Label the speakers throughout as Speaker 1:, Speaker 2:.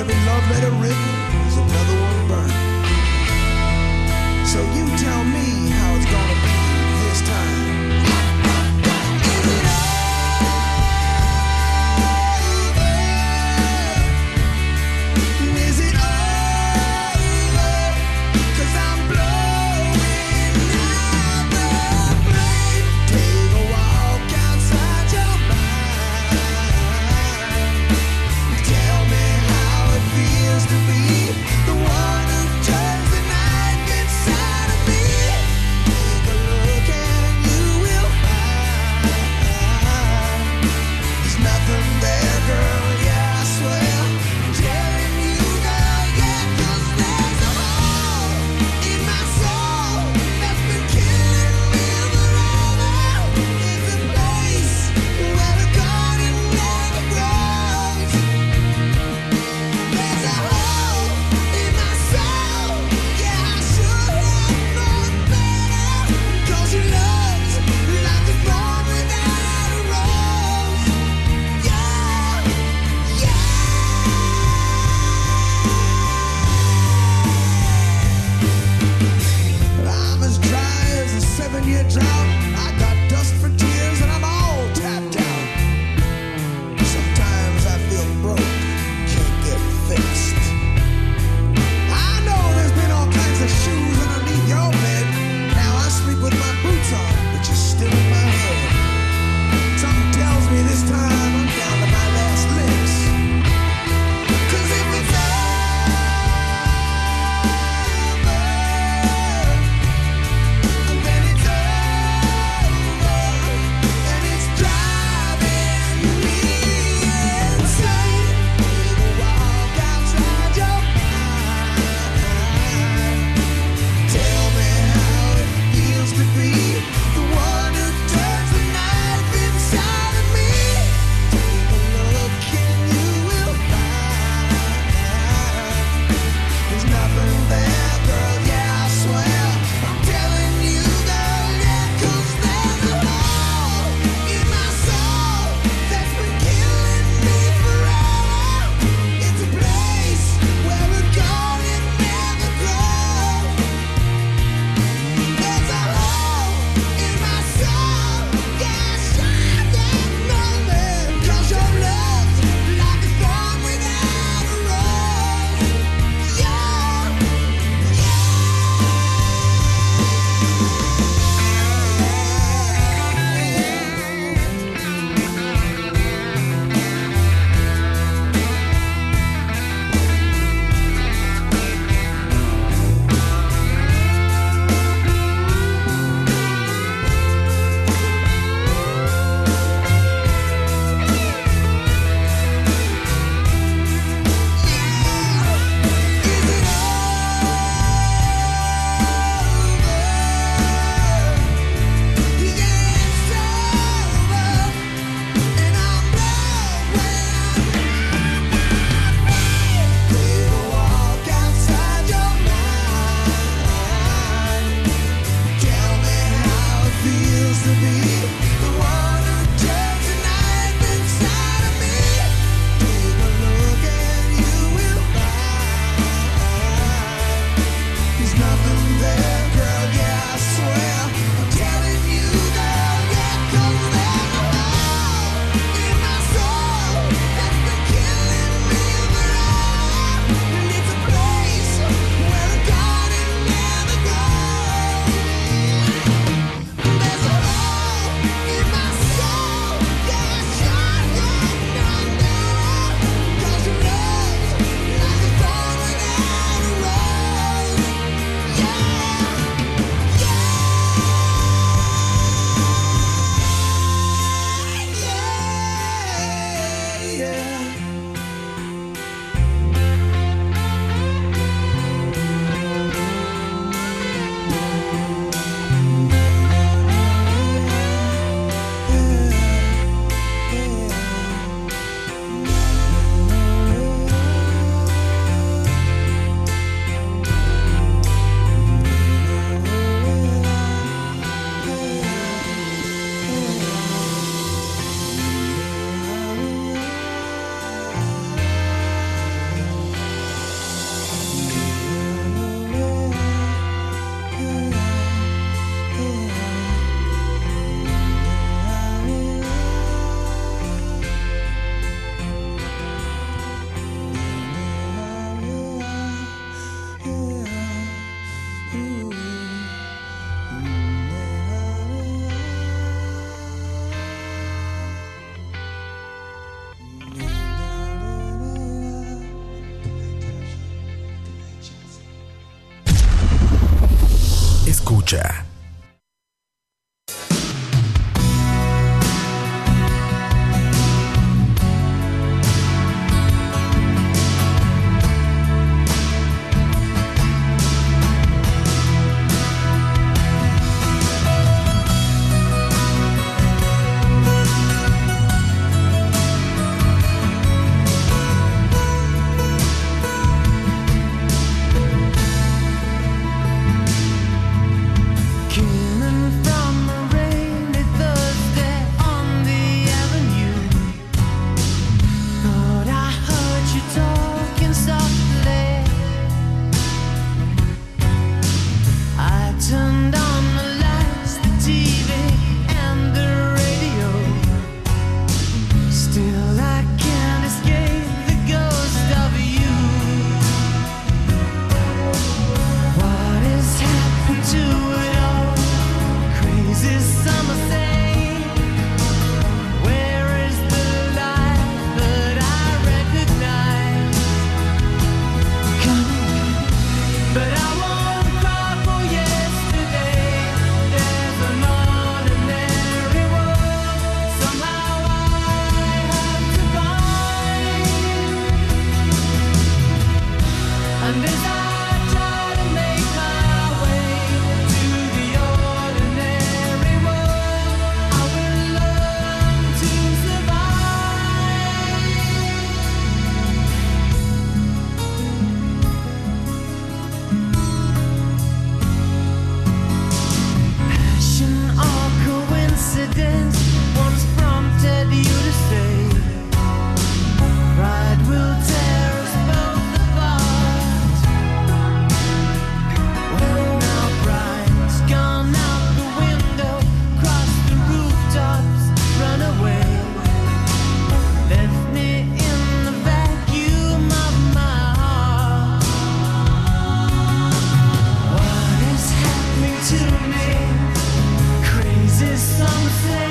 Speaker 1: Every love letter written,
Speaker 2: say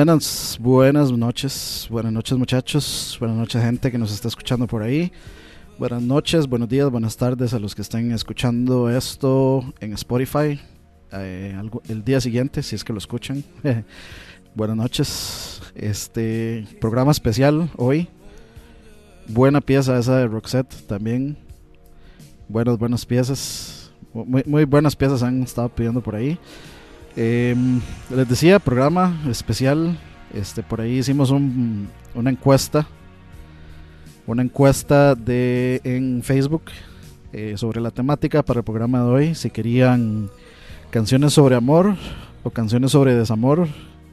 Speaker 3: Buenas, buenas noches, buenas noches muchachos, buenas noches gente que nos está escuchando por ahí. Buenas noches, buenos días, buenas tardes a los que estén escuchando esto en Spotify eh, el día siguiente, si es que lo escuchan. buenas noches. Este programa especial hoy. Buena pieza esa de Roxette también. Buenas, buenas piezas. Muy, muy buenas piezas han estado pidiendo por ahí. Em, les decía, programa especial. Este, por ahí hicimos una encuesta una encuesta de, en Facebook eh, sobre la temática para el programa de hoy. Si querían canciones sobre amor o canciones sobre desamor.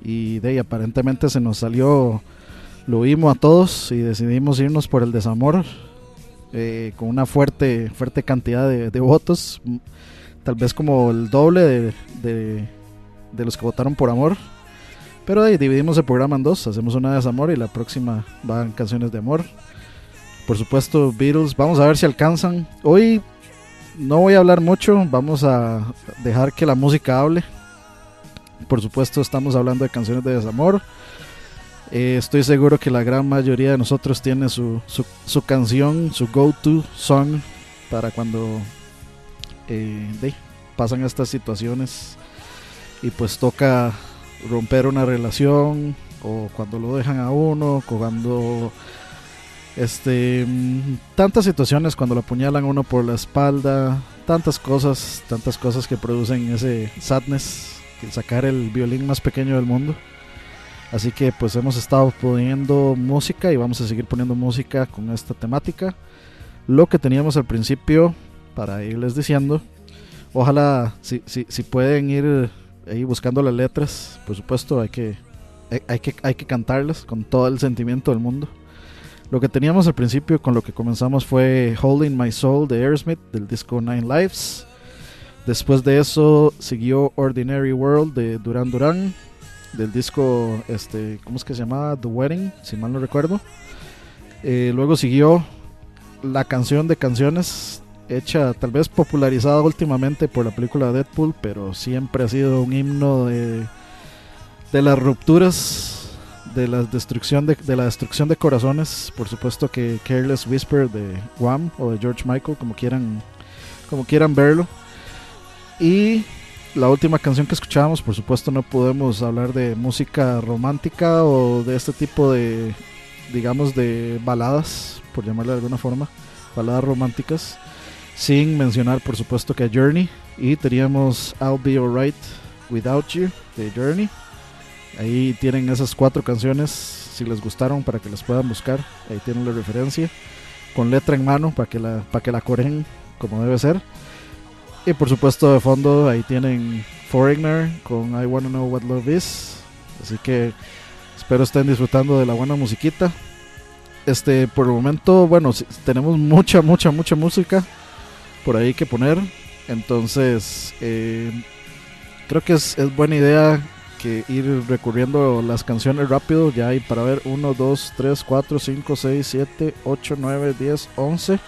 Speaker 3: Y de ahí aparentemente se nos salió, lo vimos a todos y decidimos irnos por el desamor. Eh, con una fuerte, fuerte cantidad de, votos. Tal vez como el doble de, los que votaron por amor. Pero ahí dividimos el programa en dos. Hacemos una de desamor y la próxima van canciones de amor. Por supuesto, Beatles. Vamos a ver si alcanzan. Hoy no voy a hablar mucho. Vamos a dejar que la música hable. Por supuesto, estamos hablando de canciones de desamor. Eh, estoy seguro que la gran mayoría de nosotros tiene su, su, canción, su go-to song para cuando eh, pasan estas situaciones y pues toca romper una relación o cuando lo dejan a uno, cuando este, tantas situaciones cuando lo apuñalan uno por la espalda, tantas cosas, tantas cosas que producen ese sadness, que sacar el violín más pequeño del mundo. Así que pues hemos estado poniendo música y vamos a seguir poniendo música con esta temática. Lo que teníamos al principio, para irles diciendo, ojalá si, si, si pueden ir ahí buscando las letras, por supuesto hay que, hay, que, hay que cantarlas con todo el sentimiento del mundo. Lo que teníamos al principio con lo que comenzamos fue Holding My Soul de Aerosmith del disco Nine Lives. Después de eso siguió Ordinary World de Duran Duran del disco, este, ¿cómo es que se llamaba? The Wedding, si mal no recuerdo. Eh, luego siguió la canción de canciones, hecha tal vez popularizada últimamente por la película Deadpool, pero siempre ha sido un himno de, de las rupturas de la destrucción de, la destrucción de corazones, por supuesto que Careless Whisper de Wham o de George Michael, como quieran, como quieran verlo. Y la última canción que escuchábamos, por supuesto no podemos hablar de música romántica o de este tipo de, digamos, de baladas, por llamarle de alguna forma, baladas románticas, sin mencionar por supuesto que a Journey. Y teníamos I'll Be Alright Without You de Journey Ahí tienen esas cuatro canciones, si les gustaron, para que las puedan buscar. Ahí tienen la referencia, con letra en mano, para que la, para que la coren como debe ser. Y por supuesto de fondo ahí tienen Foreigner con I Wanna Know What Love Is. Así que espero estén disfrutando de la buena musiquita. Este, por el momento, bueno, tenemos mucha, mucha, mucha música por ahí que poner. Entonces, eh, creo que es, es buena idea que ir recurriendo las canciones rápido. Ya hay para ver 1, 2, 3, 4, 5, 6, 7, 8, 9, 10, 11.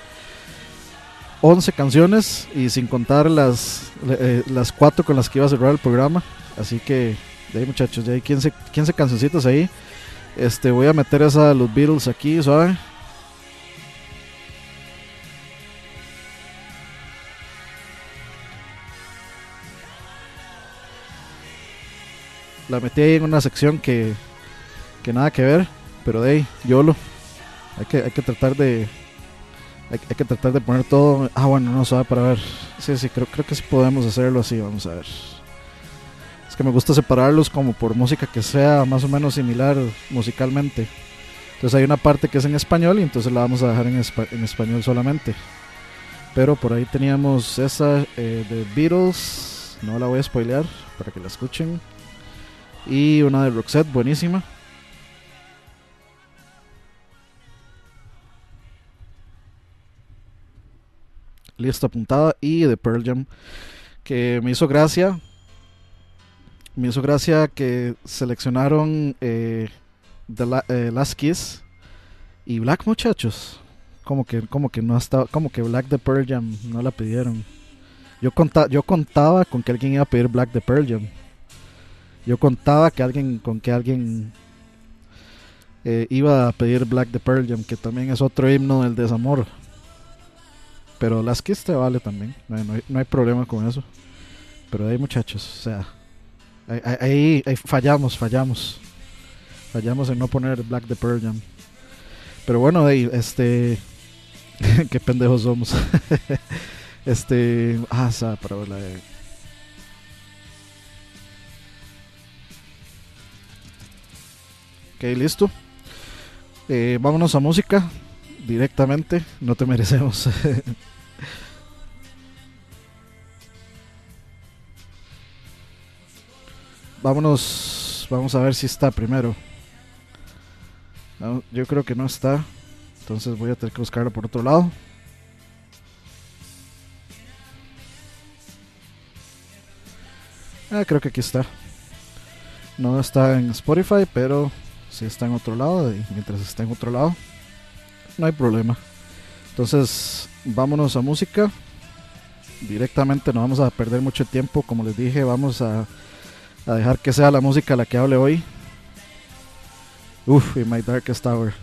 Speaker 3: 11 canciones y sin contar las, eh, las 4 con las que iba a cerrar el programa. Así que, de ahí muchachos, de ahí 15, 15 cancioncitas ahí. Este, voy a meter esa de los Beatles aquí, ¿saben? La metí ahí en una sección que, que nada que ver, pero de ahí, YOLO. Hay que, hay que tratar de. Hay, que tratar de poner todo. Ah, bueno, no sabe para ver. Sí, sí, creo, creo que sí podemos hacerlo así. Vamos a ver. Es que me gusta separarlos como por música que sea más o menos similar musicalmente. Entonces hay una parte que es en español y entonces la vamos a dejar en, en español solamente. Pero por ahí teníamos esa eh, de Beatles. No la voy a spoilear para que la escuchen. Y una de Roxette, buenísima. Lista apuntada. Y de Pearl Jam. Que me hizo gracia. Me hizo gracia que seleccionaron eh, The eh, Last Kiss y Black muchachos. Como que, como que no estaba, como que Black de Pearl Jam no la pidieron. Yo, yo contaba con que alguien iba a pedir Black de Pearl Jam. Yo contaba que alguien, con que alguien eh, iba a pedir Black de Pearl Jam, que también es otro himno del desamor. Pero las Kiss te vale también. No hay, no hay- hay problema con eso. Pero de ahí, muchachos, o sea, ahí, fallamos, fallamos. Fallamos en no poner Black the Pearl Jam. Pero bueno, de ahí, este. qué pendejos somos. este. Ah, para la Ok, listo. Eh, vámonos a música directamente. No te merecemos. vámonos. Vamos a ver si está primero. Yo creo que no está. Entonces voy a tener que buscarlo por otro lado. Ah, creo que aquí está. No está en Spotify, pero sí está en otro lado. Y mientras está en otro lado, no hay problema. Entonces, vámonos a música. Directamente no vamos a perder mucho tiempo. Como les dije, vamos a, dejar que sea la música la que hable hoy. Uf, y My Darkest Hour.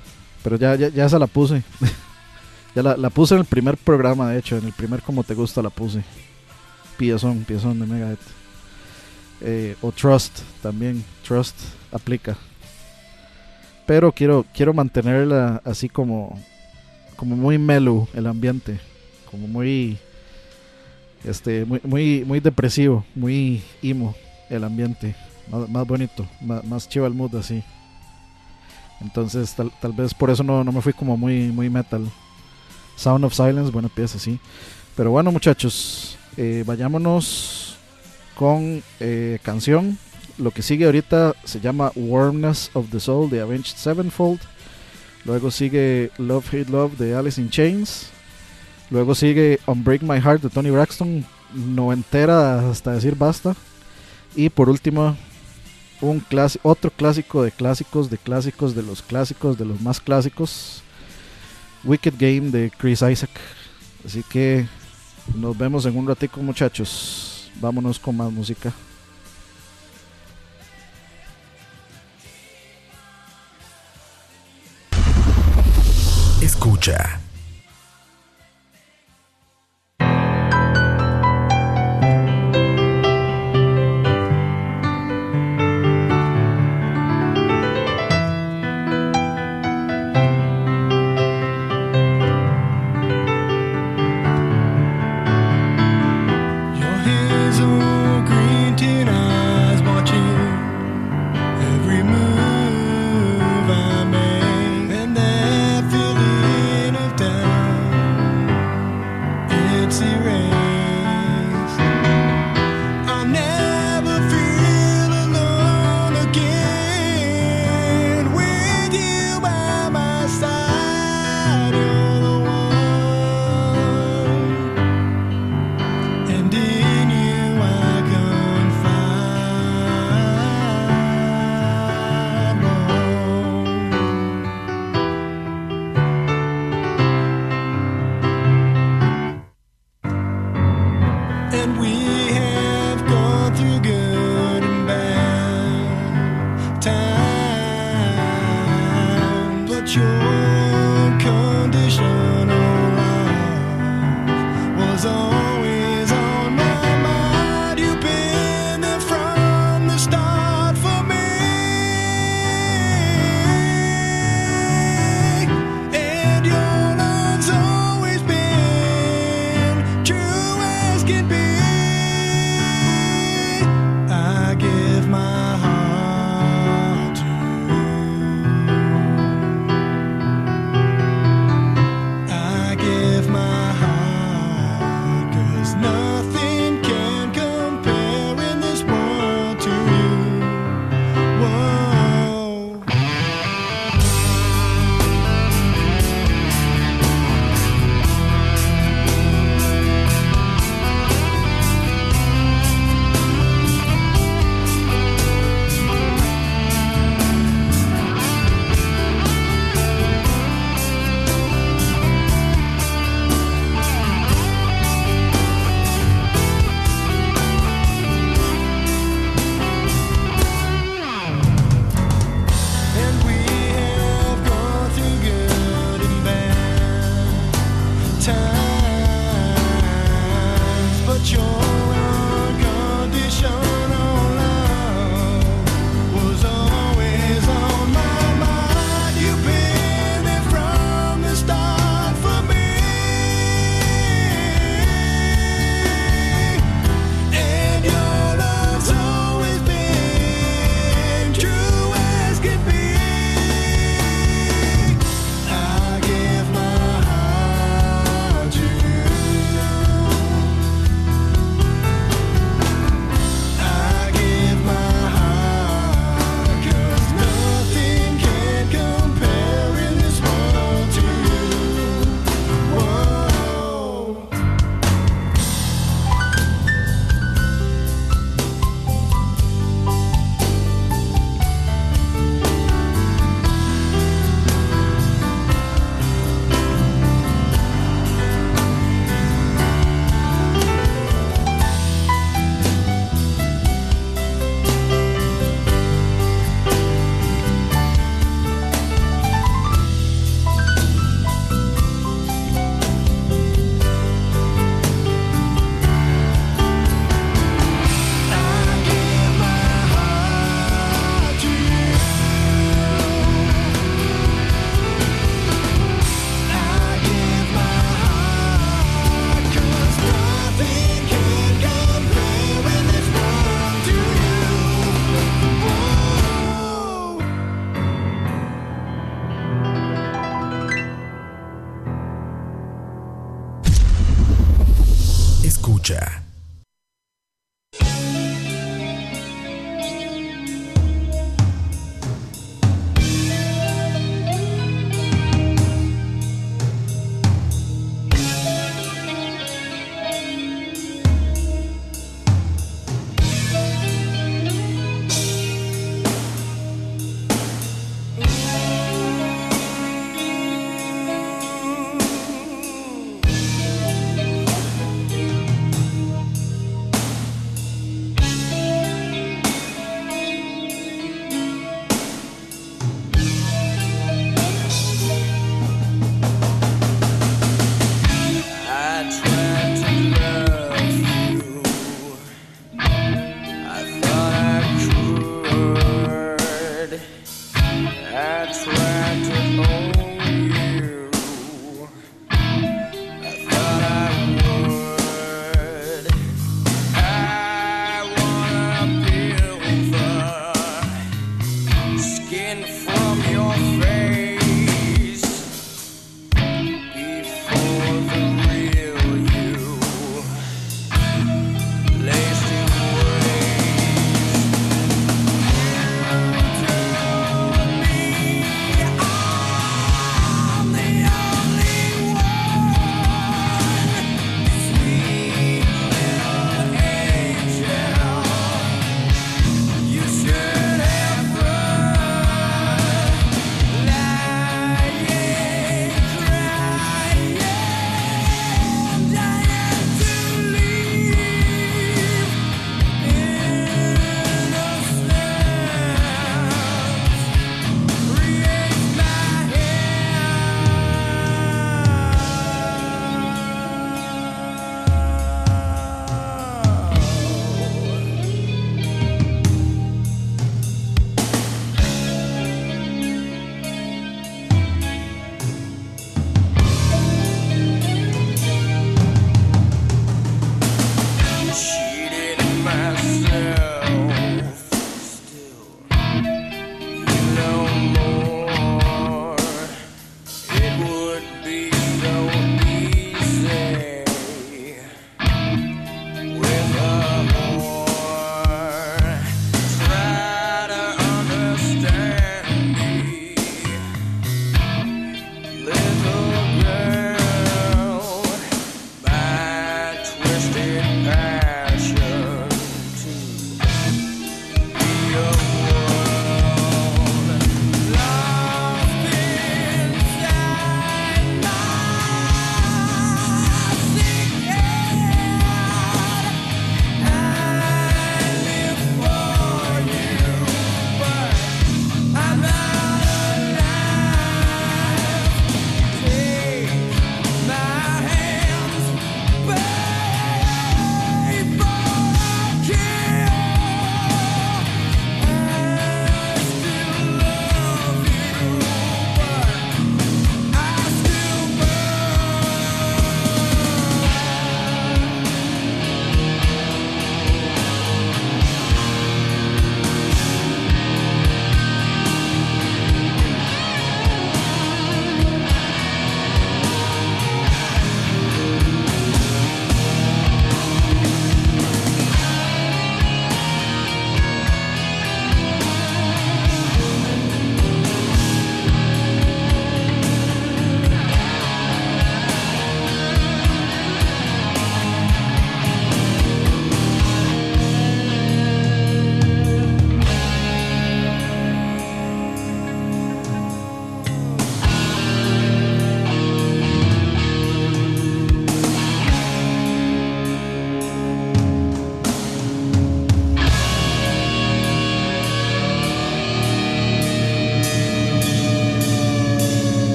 Speaker 3: Pero ya, ya, se la puse. ya la, la puse en el primer programa, de hecho. En el primer Como Te Gusta la puse. Piezón, piezón de Megadeth. Eh, o Trust también. Trust aplica. Pero quiero, quiero mantenerla así como, como muy mellow el ambiente. Como muy, este, muy, muy, depresivo, muy emo el ambiente. Más, más bonito, más, más chiva el mood así. Entonces tal, tal vez por eso no, no me fui como muy, muy metal. Sound of Silence, buena pieza, sí. Pero bueno muchachos, eh, vayámonos con eh, canción. Lo que sigue ahorita se llama Warmness of the Soul de Avenged Sevenfold. Luego sigue Love Hate Love de Alice in Chains. Luego sigue Unbreak My Heart de Tony Braxton. No entera hasta decir basta. Y por último, un otro clásico de clásicos, de clásicos, de los clásicos, de los más clásicos. Wicked Game de Chris Isaac. Así que nos vemos en un ratico muchachos. Vámonos con más música.
Speaker 4: Escucha.
Speaker 5: Nothing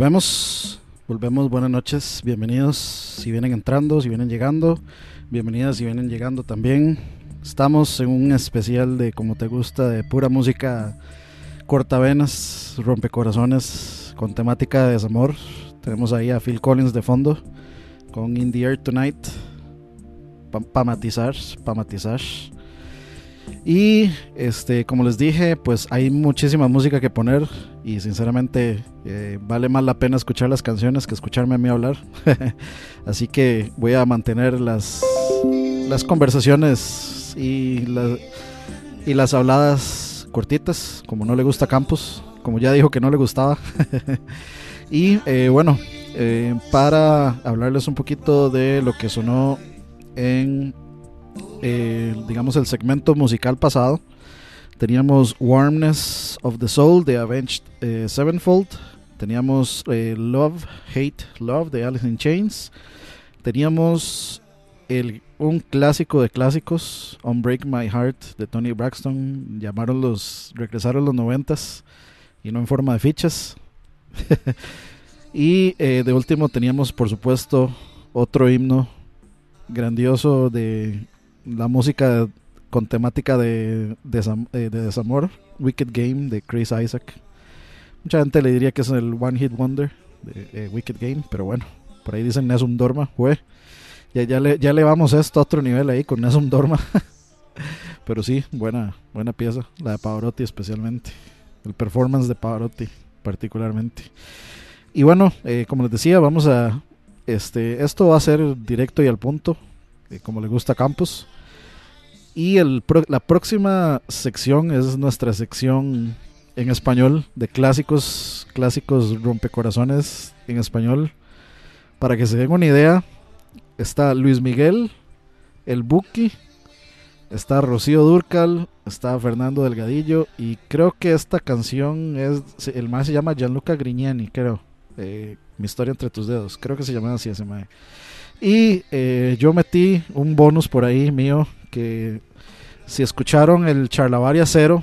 Speaker 3: Volvemos, volvemos, buenas noches, bienvenidos si vienen entrando, si vienen llegando, bienvenidas si vienen llegando también. Estamos en un especial de como te gusta, de pura música cortavenas, rompecorazones, con temática de desamor. Tenemos ahí a Phil Collins de fondo, con In the Air Tonight, para pa matizar, pa matizar. Y este, como les dije, pues hay muchísima música que poner y sinceramente eh, vale más la pena escuchar las canciones que escucharme a mí hablar. Así que voy a mantener las, las conversaciones y, la- y las habladas cortitas, como no le gusta Campos, como ya dijo que no le gustaba. y eh, bueno, eh, para hablarles un poquito de lo que sonó en eh, digamos, el segmento musical pasado. Teníamos Warmness of the Soul de Avenged eh, Sevenfold. Teníamos eh, Love, Hate, Love de Alice in Chains. Teníamos el, un clásico de clásicos, Unbreak My Heart de Tony Braxton. Llamaron los, regresaron los noventas y no en forma de fichas. y de último teníamos, por supuesto, otro himno grandioso de la música con temática de, eh, de desamor, Wicked Game de Chris Isaac. Mucha gente le diría que es el One Hit Wonder de eh, Wicked Game, pero bueno, por ahí dicen Nessun Dorma, fue. Ya, ya, le, ya le vamos esto a otro nivel ahí con Nessun Dorma. pero sí, buena, buena pieza, la de Pavarotti especialmente. El performance de Pavarotti particularmente. Y bueno, eh, como les decía, vamos a... Este, esto va a ser directo y al punto, eh, como le gusta a Campos. Y el la próxima sección es nuestra sección en español de clásicos, clásicos rompecorazones en español. Para que se den una idea, está Luis Miguel, el Buki, está Rocío Durcal, está Fernando Delgadillo y creo que esta canción es, el más se llama Gianluca Grignani, creo. Eh, Mi historia entre tus dedos, creo que se llama así ese. Y eh, yo metí un bonus por ahí mío que si escucharon el Charlavaria Cero,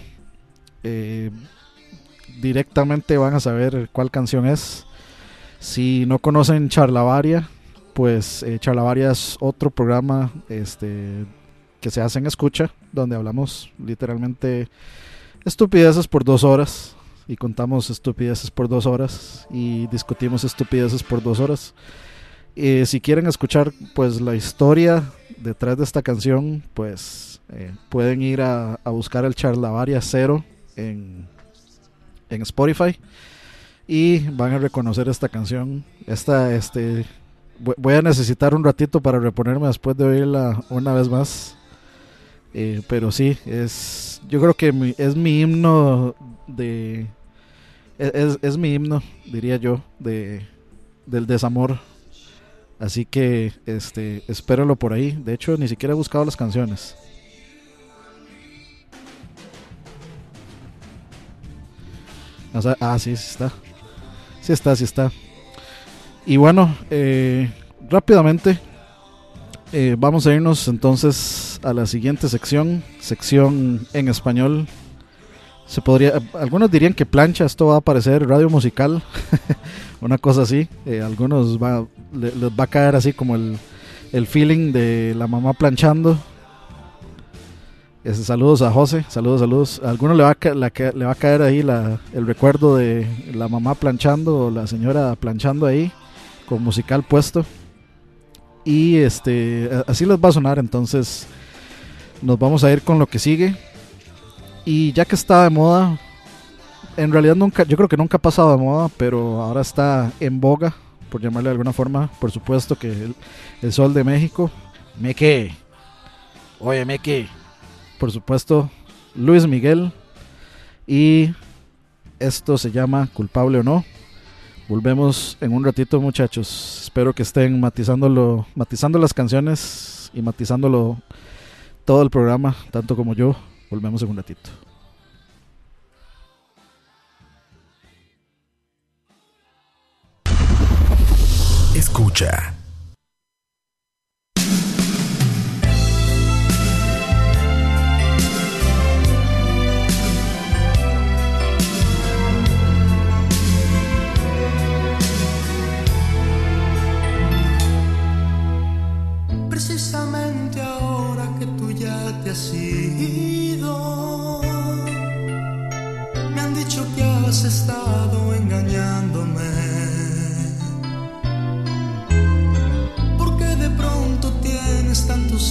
Speaker 3: eh, directamente van a saber cuál canción es. Si no conocen Charlavaria, pues eh, Charlavaria es otro programa este, que se hace en escucha, donde hablamos literalmente estupideces por dos horas y contamos estupideces por dos horas y discutimos estupideces por dos horas. Eh, si quieren escuchar pues la historia detrás de esta canción, pues eh, pueden ir a, a buscar el Charlavaria Cero en, en Spotify y van a reconocer esta canción. Esta, este, vo- voy a necesitar un ratito para reponerme después de oírla una vez más. Eh, pero sí, es, yo creo que mi- es mi himno de, es, es- es mi himno, diría yo, de, del desamor. Así que este, espéralo por ahí. De hecho, ni siquiera he buscado las canciones. O sea, ah, sí, sí está. Sí está, sí está. Y bueno, eh, rápidamente eh, vamos a irnos entonces a la siguiente sección, sección en español. Se podría, algunos dirían que plancha, esto va a aparecer radio musical, una cosa así. Eh, algunos va, le- les va a caer así como el, el feeling de la mamá planchando. Ese, saludos a José, saludos, saludos. Algunos le va a, le va a caer ahí la, el recuerdo de la mamá planchando o la señora planchando ahí con musical puesto. Y este así les va a sonar, entonces nos vamos a ir con lo que sigue. Y ya que está de moda, en realidad nunca, yo creo que nunca ha pasado de moda, pero ahora está en boga, por llamarle de alguna forma, por supuesto que el, sol de México, Meque, oye Meque, por supuesto Luis Miguel, y esto se llama Culpable o no. Volvemos en un ratito, muchachos. Espero que estén matizándolo, matizando las canciones y matizándolo todo el programa, tanto como yo. Volvemos en un ratito.
Speaker 6: Escucha.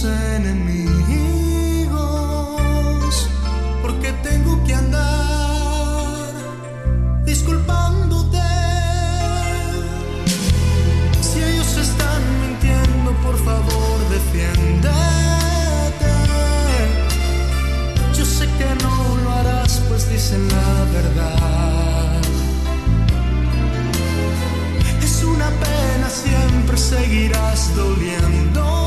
Speaker 4: enemigos, porque tengo que andar disculpándote. Si ellos están mintiendo, por favor, defiéndete. Yo sé que no lo harás, pues dicen la verdad.
Speaker 7: Es una pena, siempre seguirás doliendo.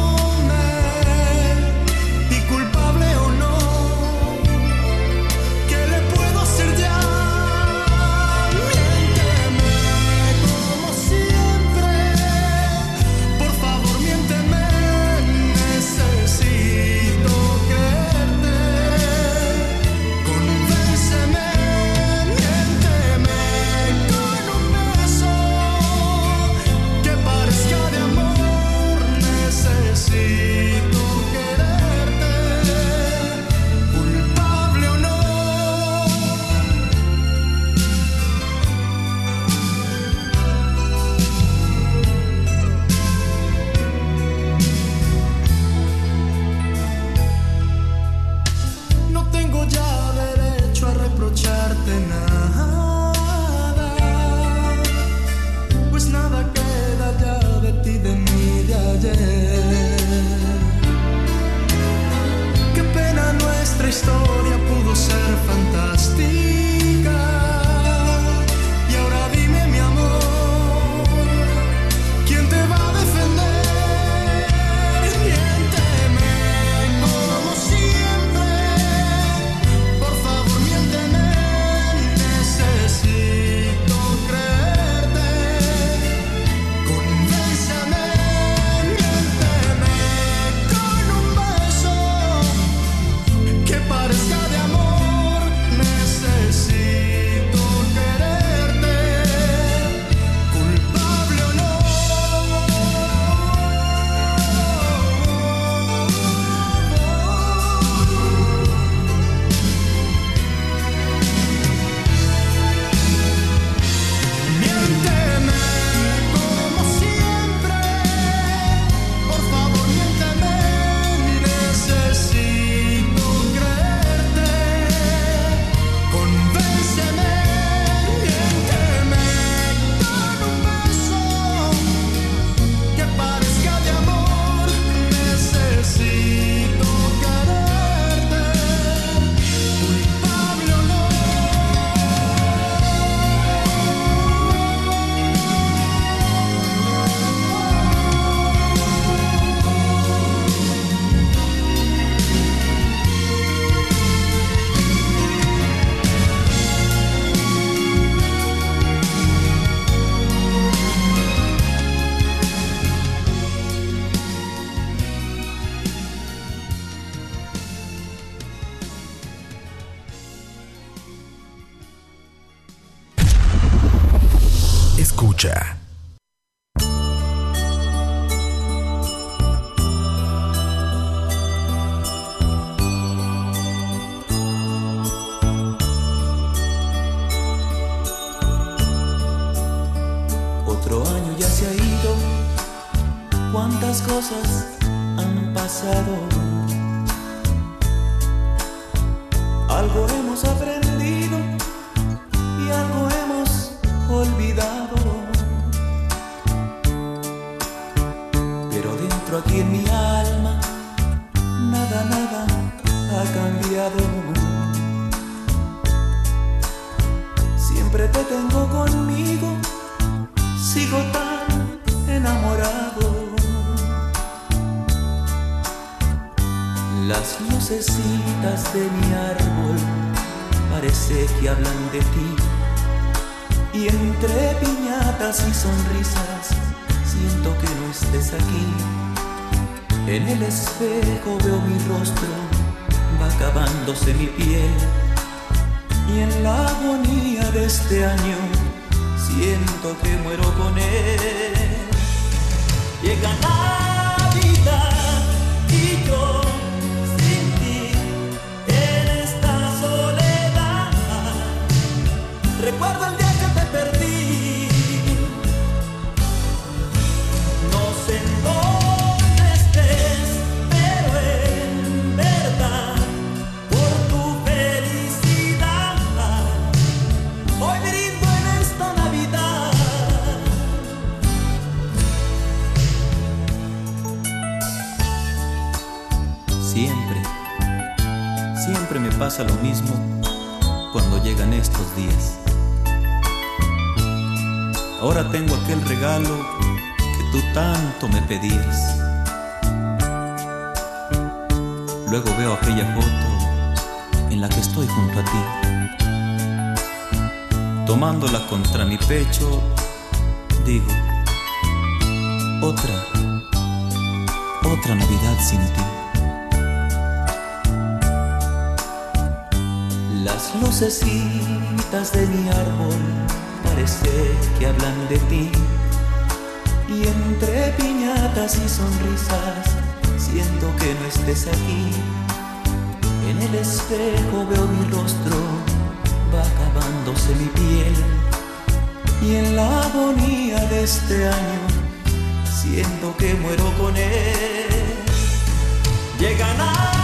Speaker 7: Roger. aquí, en el espejo veo mi rostro, va acabándose mi piel. Y en la agonía de este año, siento que muero con él. Llegan a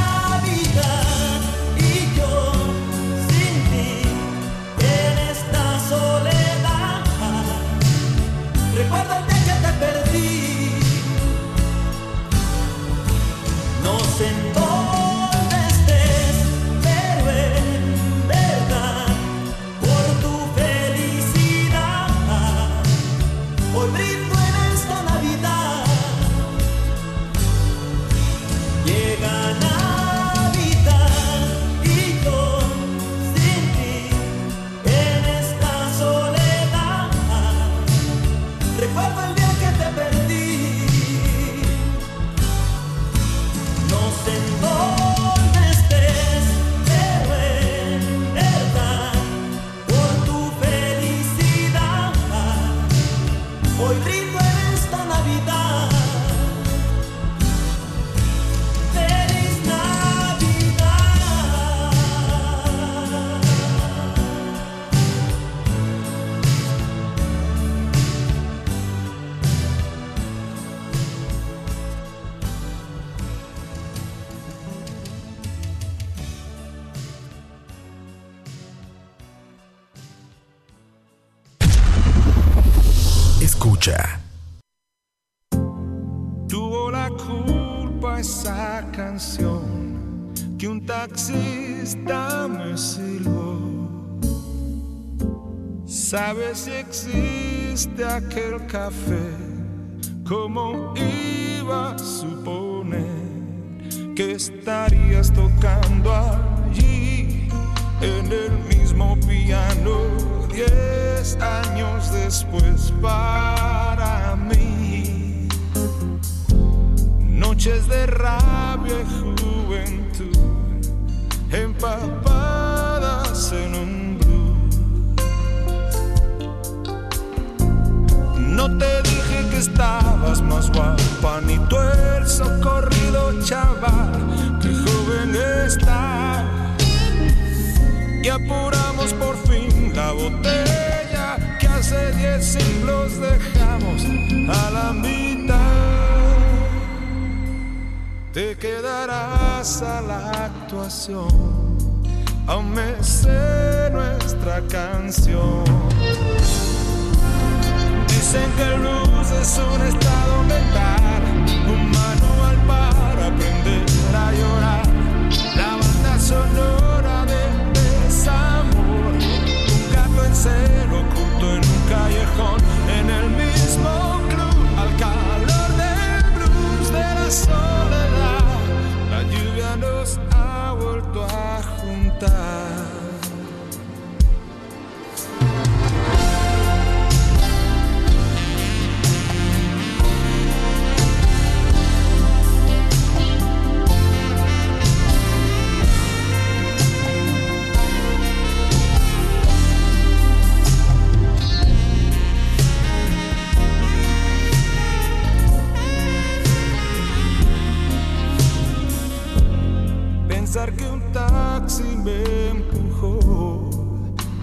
Speaker 8: Sabes si existe aquel café, como iba a suponer que estarías tocando allí en el mismo piano diez años después para mí. Noches de rabia y juventud empapadas en un No te dije que estabas más guapa, ni tú el socorrido chaval, que joven está. Y apuramos por fin la botella que hace diez siglos dejamos a la mitad. Te quedarás a la actuación, aún me sé nuestra canción. Dicen que el blues es un estado mental, un manual para aprender a llorar. La banda sonora del desamor, un gato en cero oculto en un callejón, en el mismo club, al calor del blues de la soledad.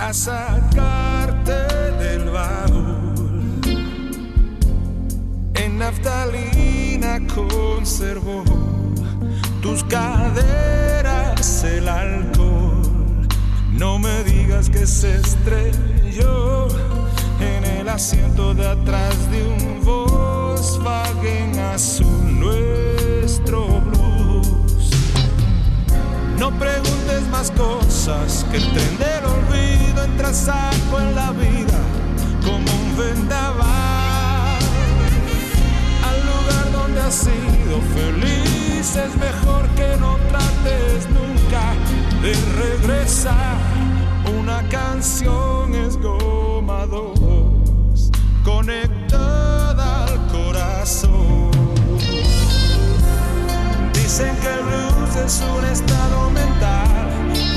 Speaker 8: A sacarte del baúl. En naftalina conservó tus caderas el alcohol. No me digas que se estrelló en el asiento de atrás de un Volkswagen azul nuestro. No preguntes más cosas que el tren del olvido entra saco en la vida como un vendaval. Al lugar donde has sido feliz es mejor que no trates nunca de regresar. Una canción es goma dos, conectada al corazón. Dicen que el es un estado mental,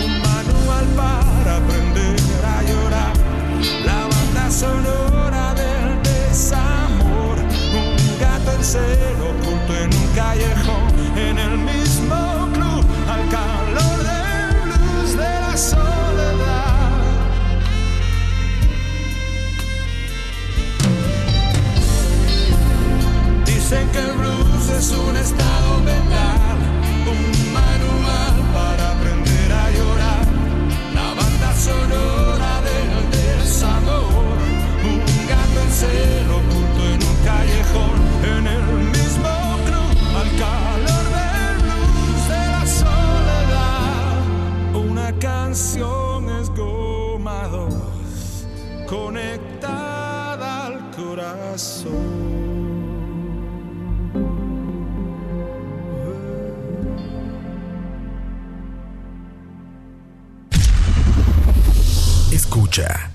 Speaker 8: un manual para aprender a llorar. La banda sonora del desamor, un gato en celo oculto en un callejón, en el mismo club, al calor del blues de la soledad. Dicen que el blues es un estado mental, Una canción es goma dos, conectada al corazón.
Speaker 6: Escucha.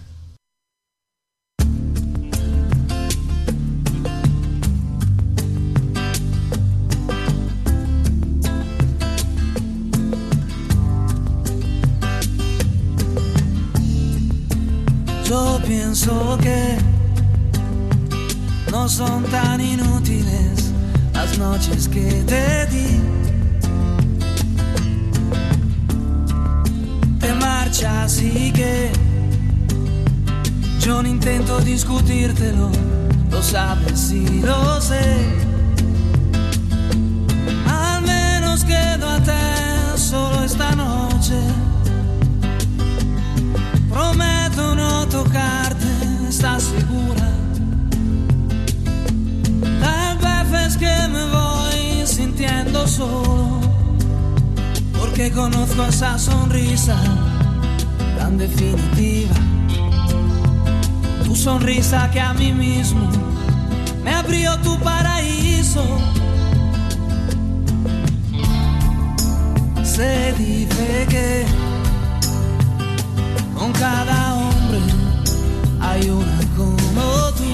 Speaker 2: Pienso que no son tan inútiles las noches que te di. Te marchas y que yo no intento discutírtelo, lo sabes y lo sé. Al menos quédate solo esta noche. Prometo tocarte, ¿estás segura? Tal vez es que me voy sintiendo solo, porque conozco esa sonrisa tan definitiva. Tu sonrisa que a mí mismo me abrió tu paraíso. Se dice que con cada hay una como tú.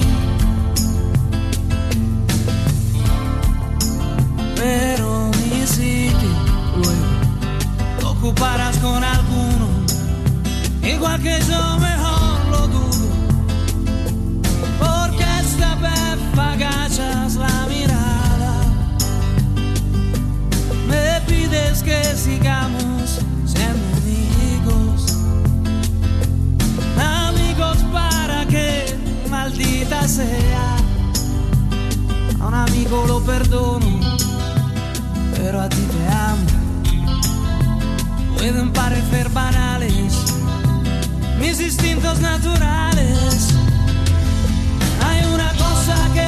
Speaker 2: Pero mi sitio ocuparás con alguno, igual que yo mejor lo dudo. Porque esta vez agachas la mirada, me pides que sigamos que maldita sea. A un amigo lo perdono, pero a ti te amo. Pueden parecer banales mis instintos naturales. Hay una cosa que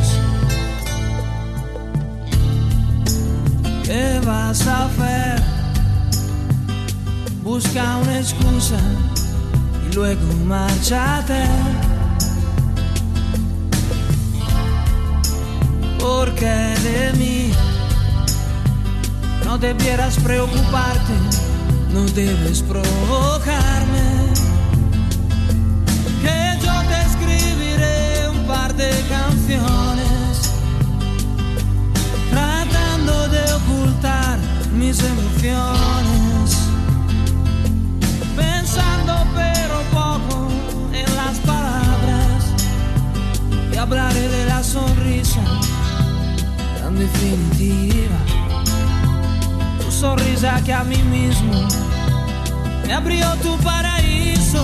Speaker 2: ¿Qué vas a hacer? Busca una excusa y luego márchate. Porque de mí no debieras preocuparte, no debes provocarme. Que yo te escribiré un par de canciones mis emociones. Pensando pero poco en las palabras. Y hablaré de la sonrisa tan definitiva. Tu sonrisa que a mí mismo me abrió tu paraíso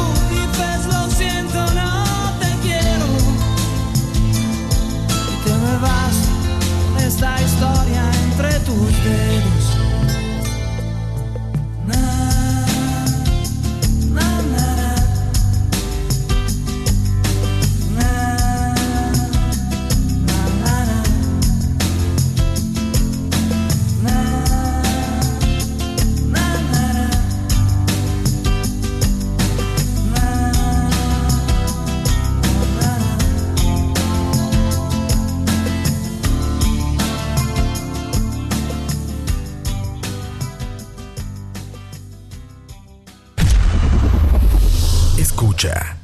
Speaker 2: tus dedos.
Speaker 9: Escucha.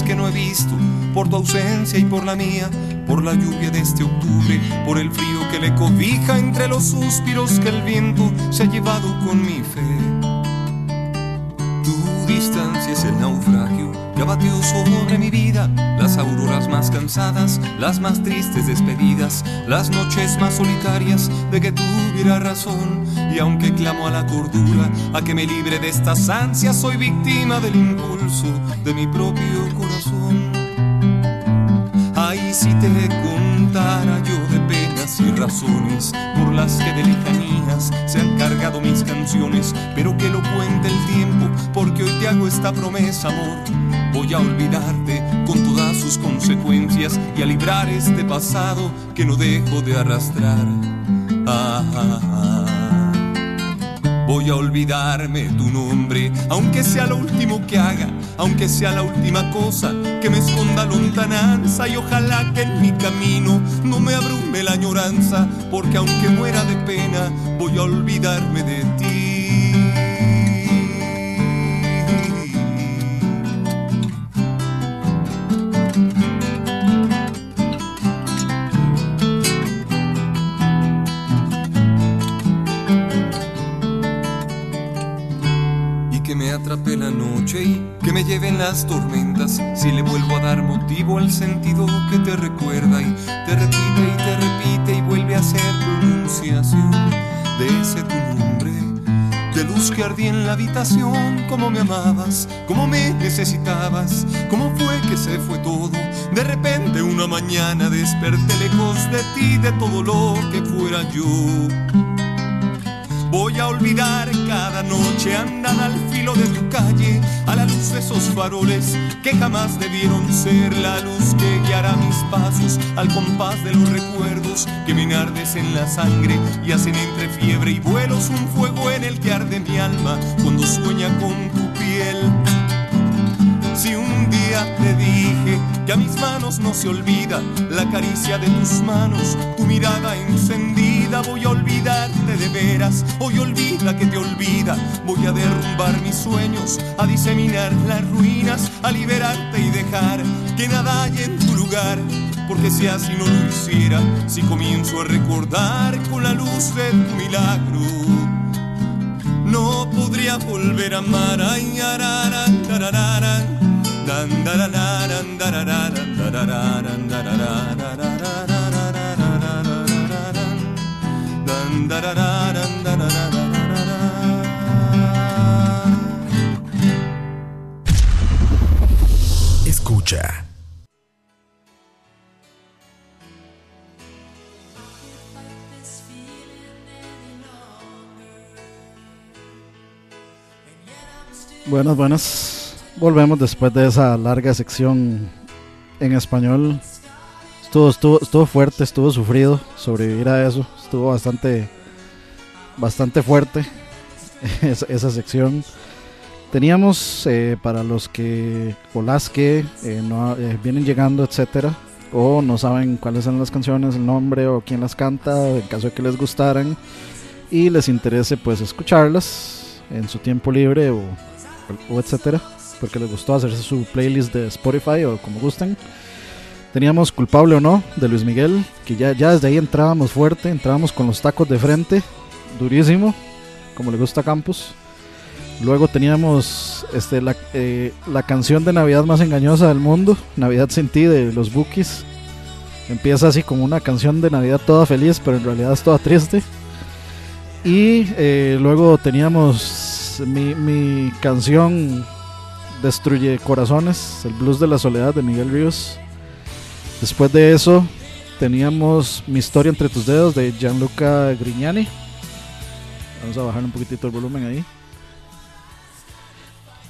Speaker 9: Que no he visto, por tu ausencia y por la mía, por la lluvia de este octubre, por el frío que le cobija entre los suspiros que el viento se ha llevado con mi fe. Tu distancia es el naufragio que abatió sobre mi vida, las auroras más cansadas, las más tristes despedidas, las noches más solitarias de que tuviera razón. Y aunque clamo a la cordura, a que me libre de estas ansias, soy víctima del impulso de mi propio corazón. Ay, si te contara yo de penas y razones por las que de lejanías se han cargado mis canciones, pero que lo cuente el tiempo, porque hoy te hago esta promesa, amor. Voy a olvidarte con todas sus consecuencias y a librar este pasado que no dejo de arrastrar. Ah, ah, ah. Voy a olvidarme tu nombre, aunque sea lo último que haga, aunque sea la última cosa que me esconda lontananza y ojalá que en mi camino no me abrume la añoranza, porque aunque muera de pena, voy a olvidarme de ti. Las tormentas si le vuelvo a dar motivo al sentido que te recuerda y te repite y te repite y vuelve a ser pronunciación de ese tu nombre de luz que ardía en la habitación como me amabas como me necesitabas cómo fue que se fue todo. De repente una mañana desperté lejos de ti de todo lo que fuera yo Voy a olvidar cada noche andar al filo de tu calle, a la luz de esos faroles que jamás debieron ser la luz que guiará mis pasos al compás de los recuerdos que me enardes en la sangre y hacen entre fiebre y vuelos un fuego en el que arde mi alma cuando sueña con tu piel. Si un día te dije que a mis manos no se olvida la caricia de tus manos, tu mirada encendida, voy a olvidarte de veras, hoy olvida que te olvida, voy a derrumbar mis sueños, a diseminar las ruinas, a liberarte y dejar que nada haya en tu lugar. Porque si así no lo hiciera, si comienzo a recordar con la luz de tu milagro, no podría volver a amar. Ay, tarararan,
Speaker 2: Escucha.
Speaker 3: Buenas, buenas. Volvemos después de esa larga sección en español. Estuvo, estuvo, estuvo fuerte, estuvo sufrido sobrevivir a eso. Estuvo bastante, bastante fuerte esa, sección. Teníamos eh, para los que o las que vienen llegando, etcétera, o no saben cuáles son las canciones, el nombre o quién las canta, en caso de que les gustaran y les interese pues escucharlas en su tiempo libre o etcétera, porque les gustó hacerse su playlist de Spotify o como gusten. Teníamos Culpable o no de Luis Miguel, que ya, ya desde ahí entrábamos fuerte, entrábamos con los tacos de frente, durísimo, como le gusta a Campos. Luego teníamos este, la, eh, la canción de Navidad más engañosa del mundo, Navidad sin ti de los Bookies. Empieza así como una canción de Navidad toda feliz, pero en realidad es toda triste. Y eh, luego teníamos mi, mi canción Destruye Corazones, el blues de la soledad de Miguel Ríos. Después de eso teníamos Mi historia entre tus dedos de Gianluca Grignani. Vamos a bajar un poquitito el volumen ahí.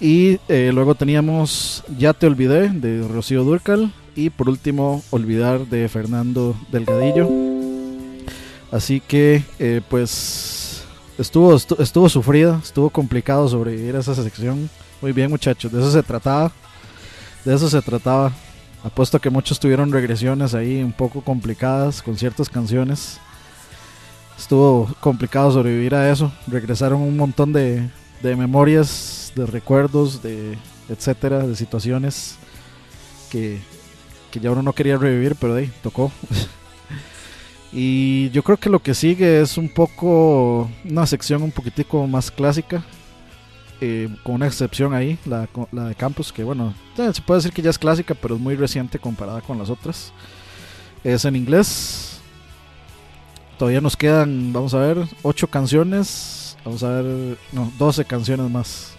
Speaker 3: Y eh, luego teníamos Ya te olvidé de Rocío Durcal. Y por último, Olvidar de Fernando Delgadillo. Así que, eh, pues, estuvo, estu- estuvo sufrida, estuvo complicado sobrevivir a esa sección. Muy bien, muchachos, de eso se trataba. De eso se trataba. Apuesto que muchos tuvieron regresiones ahí un poco complicadas con ciertas canciones. estuvo complicado sobrevivir a eso. Regresaron un montón de, de memorias, de recuerdos, de etcétera, de situaciones que, que ya uno no quería revivir, pero ahí tocó. y yo creo que lo que sigue es un poco una sección un poquitico más clásica. Eh, con una excepción ahí, la, la de Campus, que bueno, eh, se puede decir que ya es clásica, pero es muy reciente comparada con las otras. Es en inglés. Todavía nos quedan, vamos a ver, 8 canciones. Vamos a ver, no, 12 canciones más.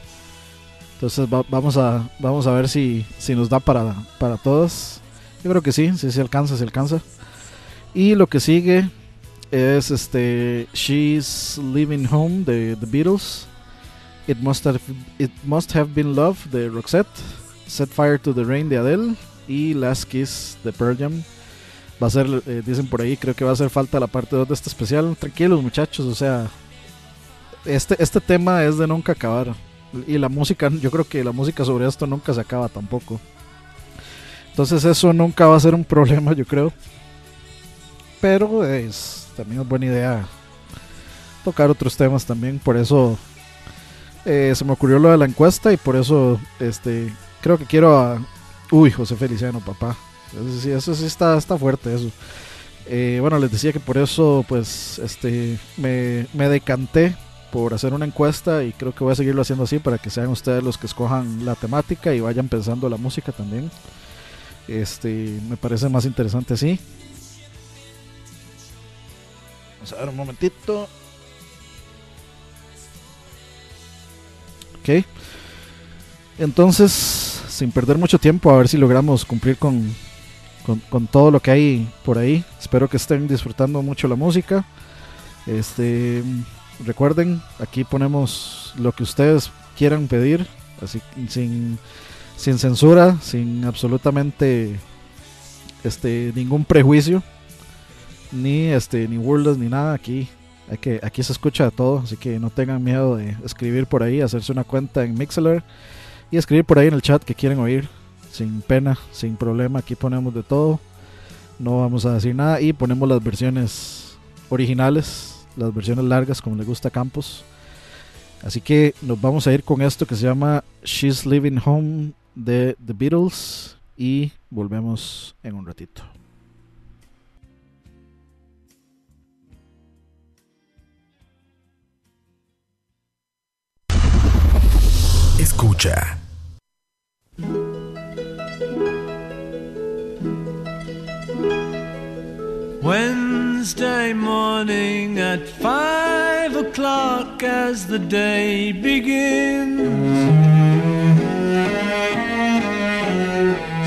Speaker 3: Entonces va- vamos, a, vamos a ver si, si nos da para, para todas. Yo creo que sí, sí se alcanza, se alcanza. Y lo que sigue es este She's Living Home de The Beatles. It Must Have, It Must Have Been Love de Roxette. Set Fire to the Rain de Adele. Y Last Kiss de Pearl Jam. Va a ser, eh, dicen por ahí, creo que va a hacer falta la parte 2 de este especial. Tranquilos muchachos, o sea, este, este tema es de nunca acabar. Y la música, yo creo que la música sobre esto nunca se acaba tampoco. Entonces eso nunca va a ser un problema, yo creo. Pero es también es buena idea tocar otros temas también. Por eso eh, se me ocurrió lo de la encuesta y por eso este creo que quiero a... Uy, José Feliciano, papá. Eso sí, eso sí está, está fuerte eso. Eh, bueno, les decía que por eso pues este me, me decanté por hacer una encuesta y creo que voy a seguirlo haciendo así para que sean ustedes los que escojan la temática y vayan pensando la música también. Este, me parece más interesante así. Vamos a ver un momentito. Ok. Entonces, sin perder mucho tiempo, a ver si logramos cumplir con, con, todo lo que hay por ahí. Espero que estén disfrutando mucho la música. Este, recuerden, aquí ponemos lo que ustedes quieran pedir, así sin, sin censura, sin absolutamente este ningún prejuicio, ni este ni burlas ni nada. Aquí hay que aquí se escucha de todo, así que no tengan miedo de escribir por ahí, hacerse una cuenta en Mixler y escribir por ahí en el chat que quieren oír, sin pena, sin problema. Aquí ponemos de todo, no vamos a decir nada y ponemos las versiones originales las versiones largas como le gusta Campos. Así que nos vamos a ir con esto que se llama She's Living Home de The Beatles y volvemos en un ratito.
Speaker 6: Escucha.
Speaker 4: Wednesday morning at five o'clock as the day begins.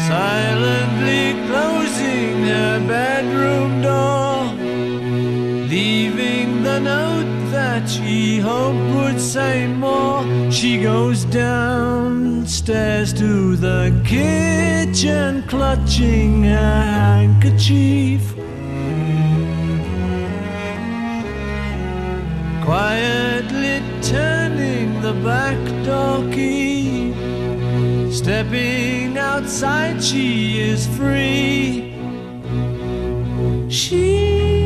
Speaker 4: Silently closing her bedroom door, leaving the note that she hoped would say more. She goes downstairs to the kitchen, clutching her handkerchief. quietly turning the back door key. Stepping outside, she is free. She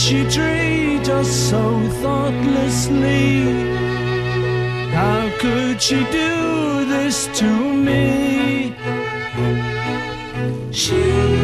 Speaker 4: she treat us so thoughtlessly? How could she do this to me? She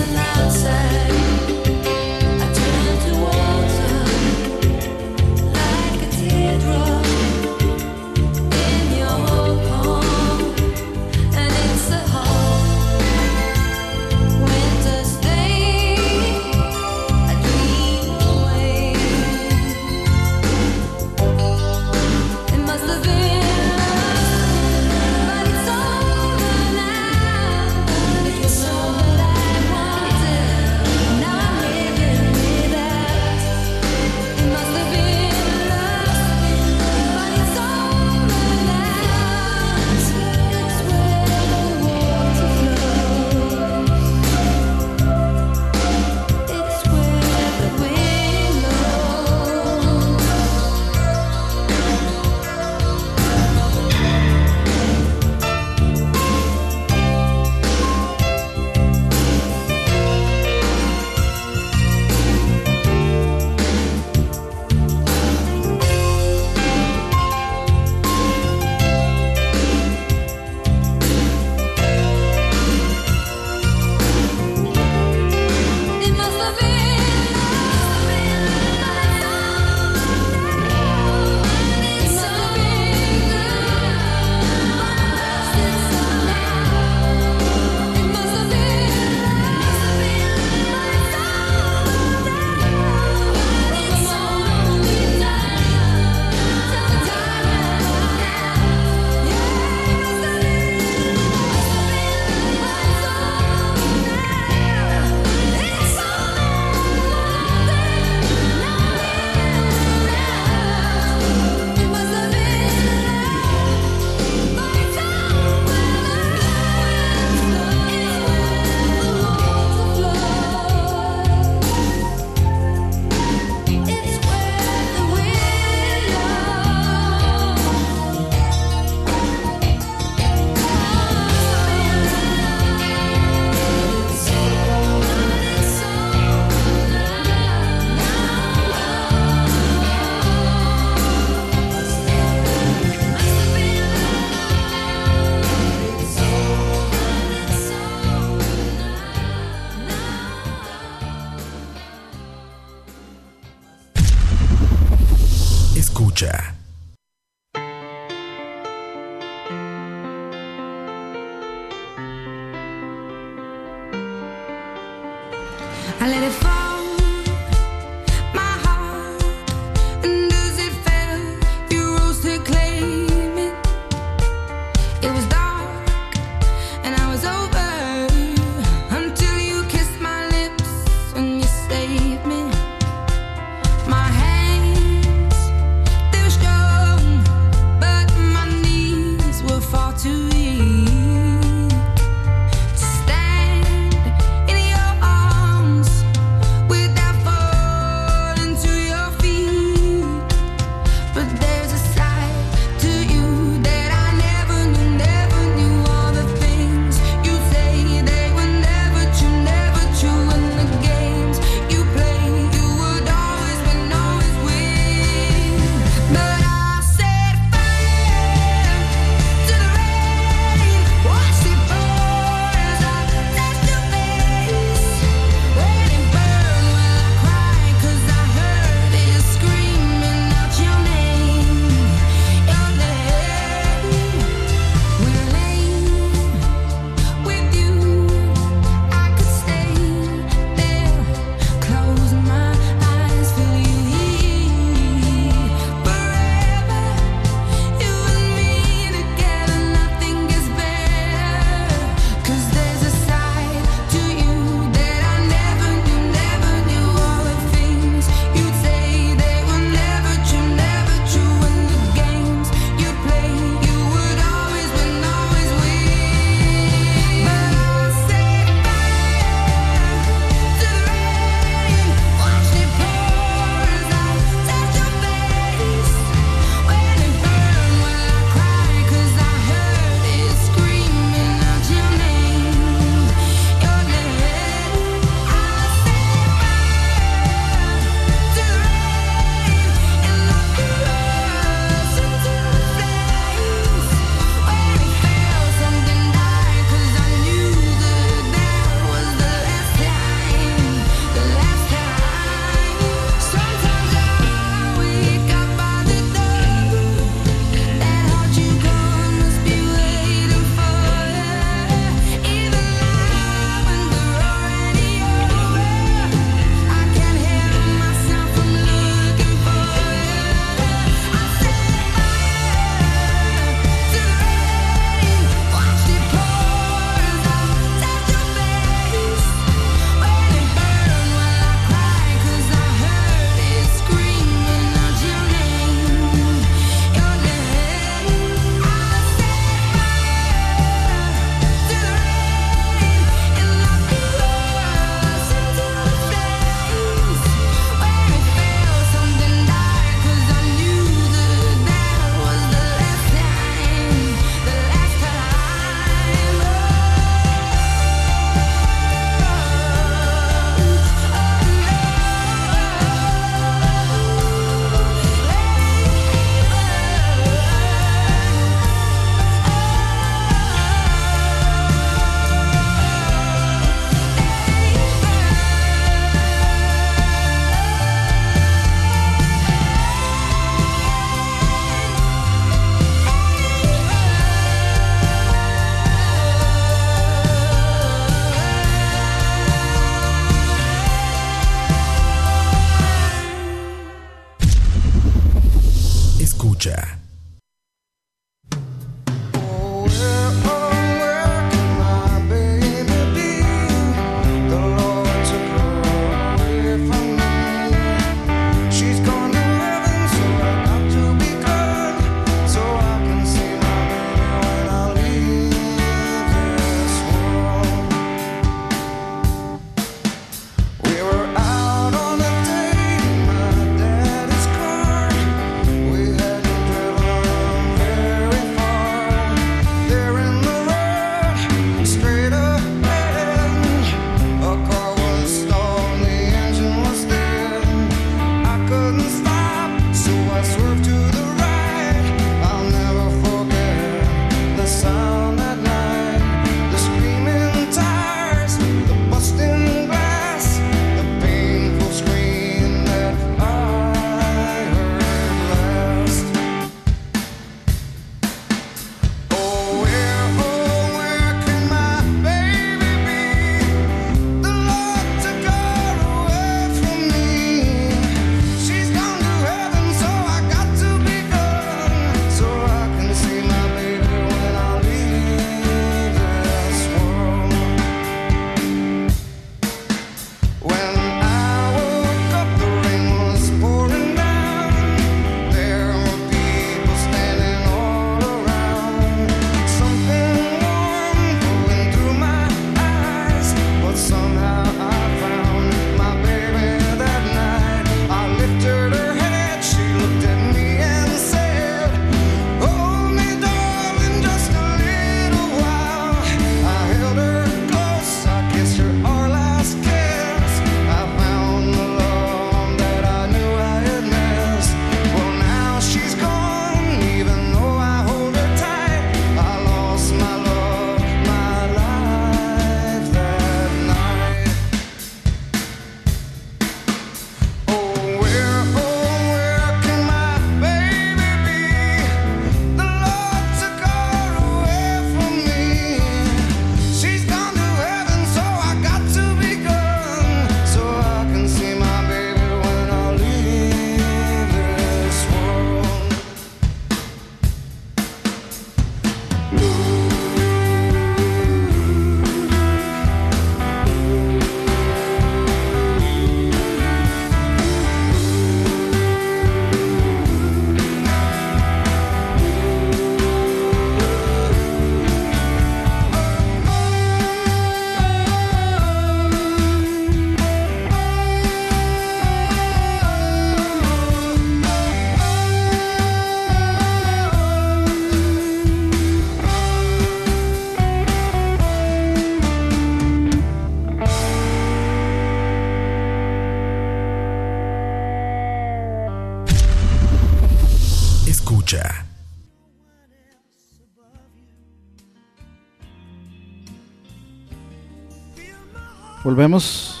Speaker 3: Volvemos.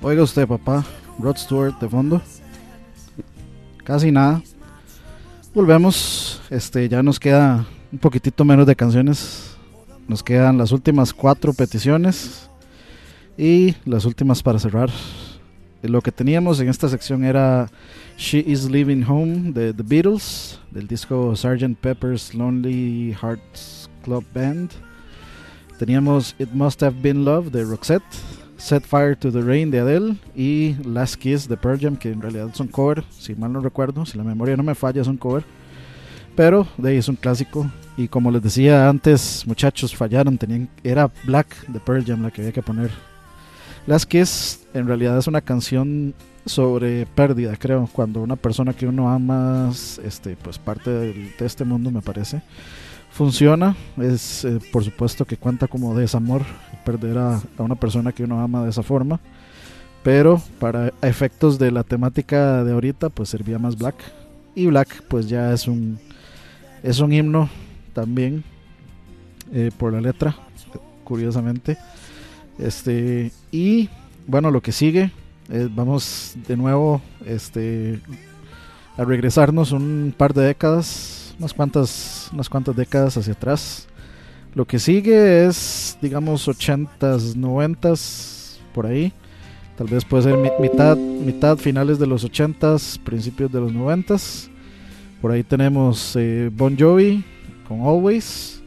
Speaker 3: Oiga usted, papá. Rod Stewart de fondo. Casi nada. Volvemos. Este, ya nos queda un poquitito menos de canciones. Nos quedan las últimas cuatro peticiones. Y las últimas para cerrar. Lo que teníamos en esta sección era She Is Leaving Home de The Beatles, del disco Sgt. Pepper's Lonely Hearts Club Band. Teníamos It Must Have Been Love de Roxette, Set Fire to the Rain de Adele y Last Kiss de Pearl Jam, que en realidad son cover, si mal no recuerdo, si la memoria no me falla, son cover. Pero de ahí es un clásico. Y como les decía antes, muchachos, fallaron, tenían, era Black de Pearl Jam la que había que poner. Last Kiss en realidad es una canción sobre pérdida, creo, cuando una persona que uno ama, este, pues parte de este mundo, me parece funciona. Es eh, por supuesto que cuenta como desamor perder a, una persona que uno ama de esa forma. Pero para efectos de la temática de ahorita, pues servía más Black. Y Black, pues ya es un es un himno también eh, por la letra, curiosamente. Este y bueno, lo que sigue, eh, vamos de nuevo, este a regresarnos un par de décadas, unas cuantas, unas cuantas décadas hacia atrás. Lo que sigue es, digamos, 80s, 90s, por ahí. Tal vez puede ser mi- mitad, mitad, finales de los 80s, principios de los 90s. Por ahí tenemos eh, Bon Jovi con Always.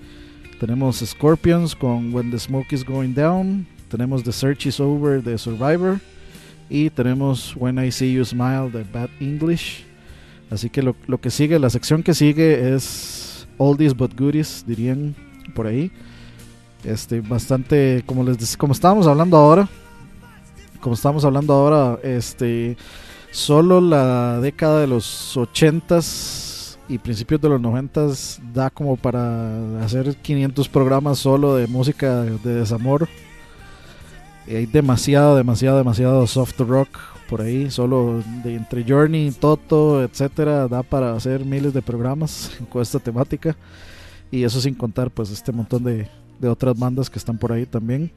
Speaker 3: Tenemos Scorpions con When the Smoke is Going Down. Tenemos The Search is Over de Survivor. Y tenemos When I See You Smile de Bad English. Así que lo, lo que sigue, la sección que sigue es Oldies but Goodies, dirían por ahí. Este, bastante, como les como estábamos hablando ahora, como estamos hablando ahora, este, solo la década de los 80s y principios de los 90s da como para hacer 500 programas solo de música de desamor. Y hay demasiado, demasiado, demasiado soft rock por ahí, solo de entre Journey, Toto, etcétera, da para hacer miles de programas con esta temática. Y eso sin contar pues este montón de, de otras bandas que están por ahí también.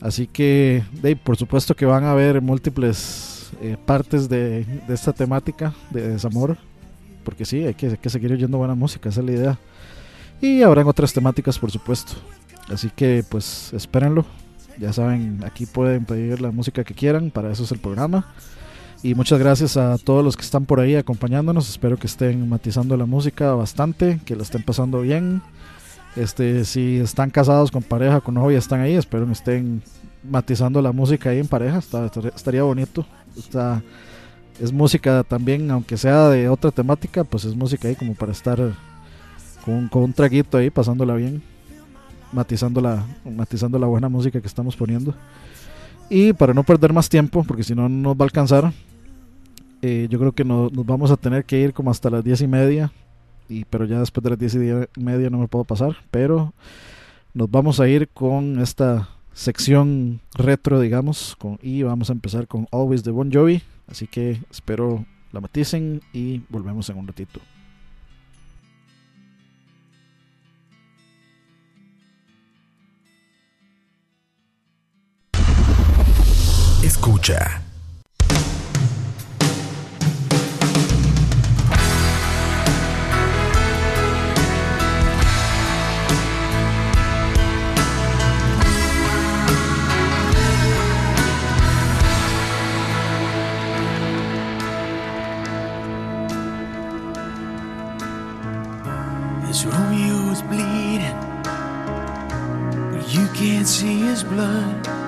Speaker 3: Así que, de, por supuesto que van a haber múltiples eh, partes de, de esta temática de desamor. Porque sí, hay que, hay que seguir oyendo buena música, esa es la idea. Y habrán otras temáticas, por supuesto. Así que, pues, espérenlo. Ya saben, aquí pueden pedir la música que quieran, para eso es el programa. Y muchas gracias a todos los que están por ahí acompañándonos. Espero que estén matizando la música bastante, que la estén pasando bien. Este, si están casados con pareja, con novia, están ahí. Espero que estén matizando la música ahí en pareja. Estaría bonito. Está, es música también, aunque sea de otra temática, pues es música ahí como para estar con, con un traguito ahí, pasándola bien, matizando la, matizando la buena música que estamos poniendo. Y para no perder más tiempo, porque si no no nos va a alcanzar, eh, yo creo que no- nos vamos a tener que ir como hasta las diez y media. Y, pero ya después de las diez y media no me puedo pasar. Pero nos vamos a ir con esta sección retro, digamos. Con, y vamos a empezar con Always de Bon Jovi. Así que espero la maticen y volvemos en un ratito.
Speaker 2: Escucha.
Speaker 10: As Romeo is bleeding, but you can't see his blood.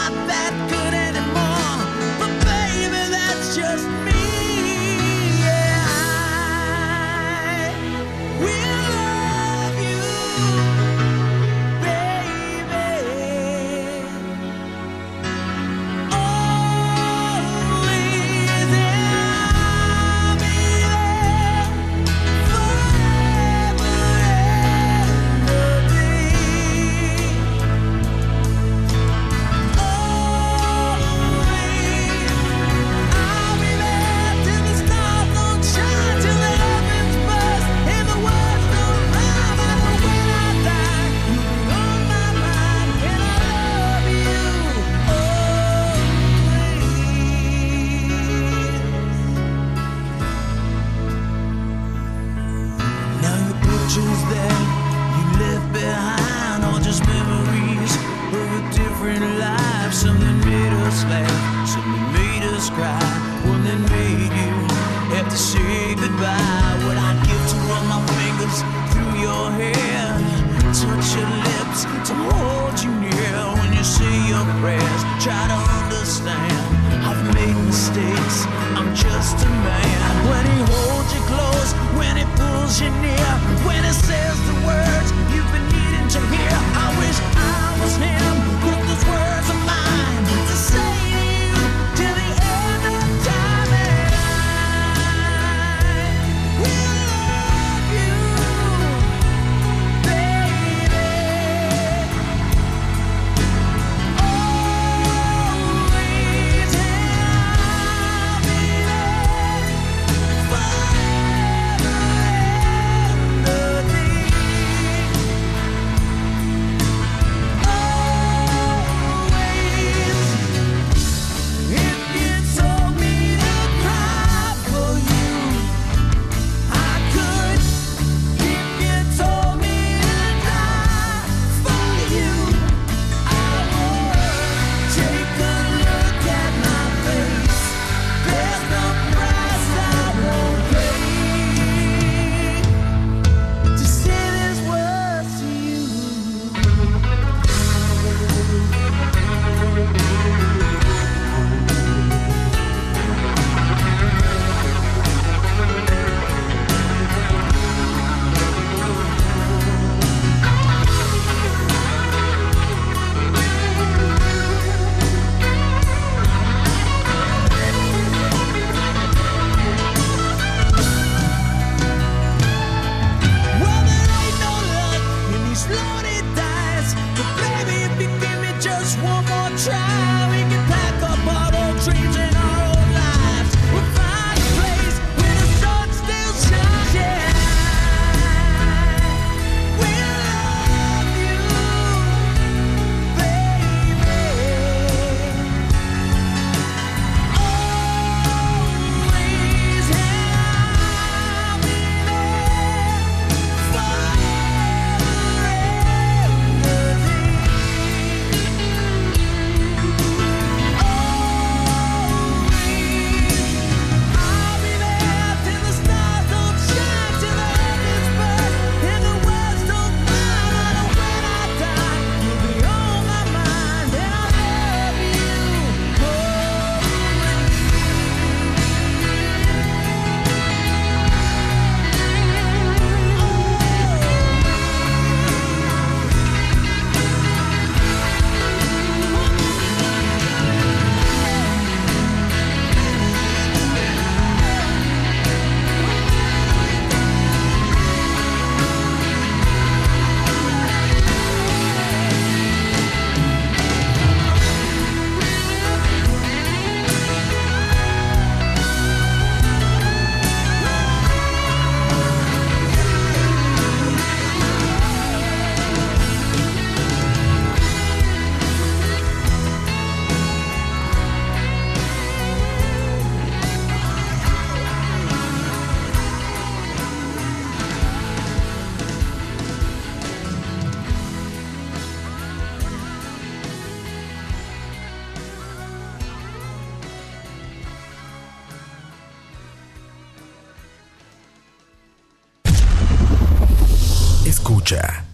Speaker 2: Escucha.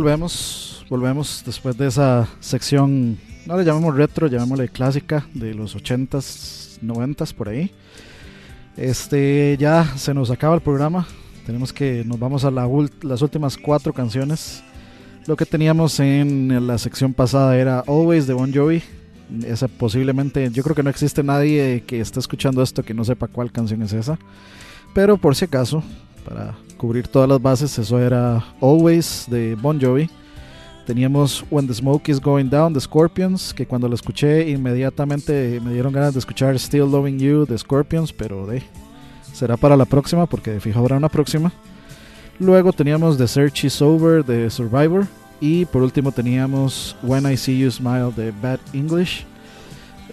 Speaker 3: Volvemos, volvemos después de esa sección, no le llamemos retro, llamémosle clásica de los 80s, 90s por ahí. Este ya se nos acaba el programa. Tenemos que nos vamos a la las últimas cuatro canciones. Lo que teníamos en la sección pasada era Always de Bon Jovi. Esa posiblemente, yo creo que no existe nadie que esté escuchando esto que no sepa cuál canción es esa. Pero por si acaso, para cubrir todas las bases, eso era Always de Bon Jovi. Teníamos When the Smoke is Going Down de Scorpions, que cuando lo escuché inmediatamente me dieron ganas de escuchar Still Loving You de Scorpions, pero de será para la próxima porque de fijo habrá una próxima. Luego teníamos The Search is Over de Survivor y por último teníamos When I See You Smile de Bad English.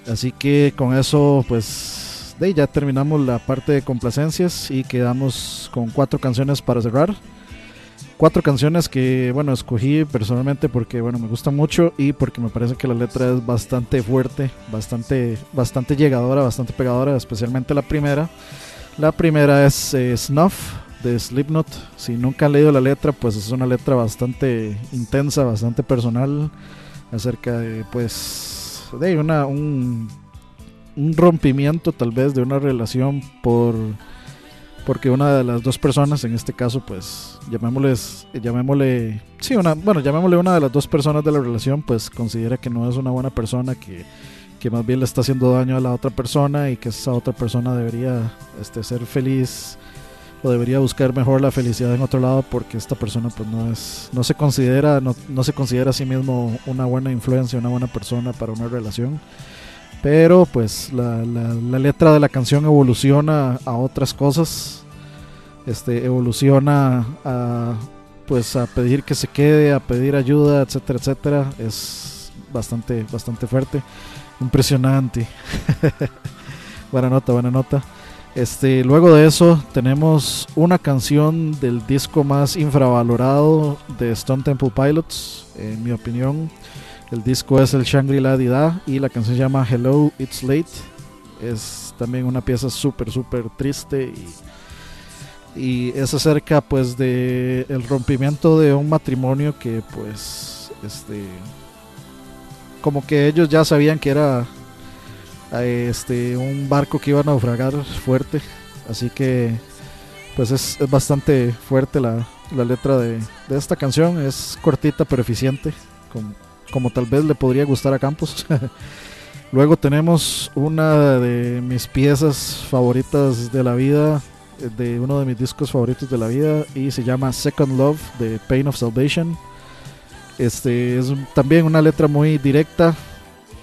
Speaker 3: Así que con eso pues de ya terminamos la parte de complacencias y quedamos con cuatro canciones para cerrar. Cuatro canciones que bueno escogí personalmente porque bueno me gustan mucho y porque me parece que la letra es bastante fuerte bastante bastante llegadora bastante pegadora especialmente la primera. La primera es eh, Snuff de Slipknot. Si nunca han leído la letra pues es una letra bastante intensa bastante personal acerca de pues de una un, un rompimiento tal vez de una relación por porque una de las dos personas, en este caso, pues llamémosles, llamémosle, sí, una, bueno, llamémosle una de las dos personas de la relación, pues considera que no es una buena persona, que, que más bien le está haciendo daño a la otra persona y que esa otra persona debería este, ser feliz o debería buscar mejor la felicidad en otro lado porque esta persona pues no es no se considera no, no se considera a sí mismo una buena influencia una buena persona para una relación pero pues la, la, letra de la canción evoluciona a otras cosas. Este evoluciona a pues a pedir que se quede a pedir ayuda etcétera etcétera. Es bastante bastante fuerte. Impresionante. Buena nota buena nota. Este luego de eso tenemos una canción del disco más infravalorado de Stone Temple Pilots en mi opinión el disco es el Shangri-La Dida y la canción se llama Hello It's Late. Es también una pieza súper, súper triste y, y es acerca pues de el rompimiento de un matrimonio que pues este como que ellos ya sabían que era este un barco que iba a naufragar fuerte. Así que pues es, es bastante fuerte la, la letra de, de esta canción. Es cortita pero eficiente como, como tal vez le podría gustar a Campos luego tenemos una de mis piezas favoritas de la vida eh, de uno de mis discos favoritos de la vida y se llama Second Love de Pain of Salvation este es también una letra muy directa,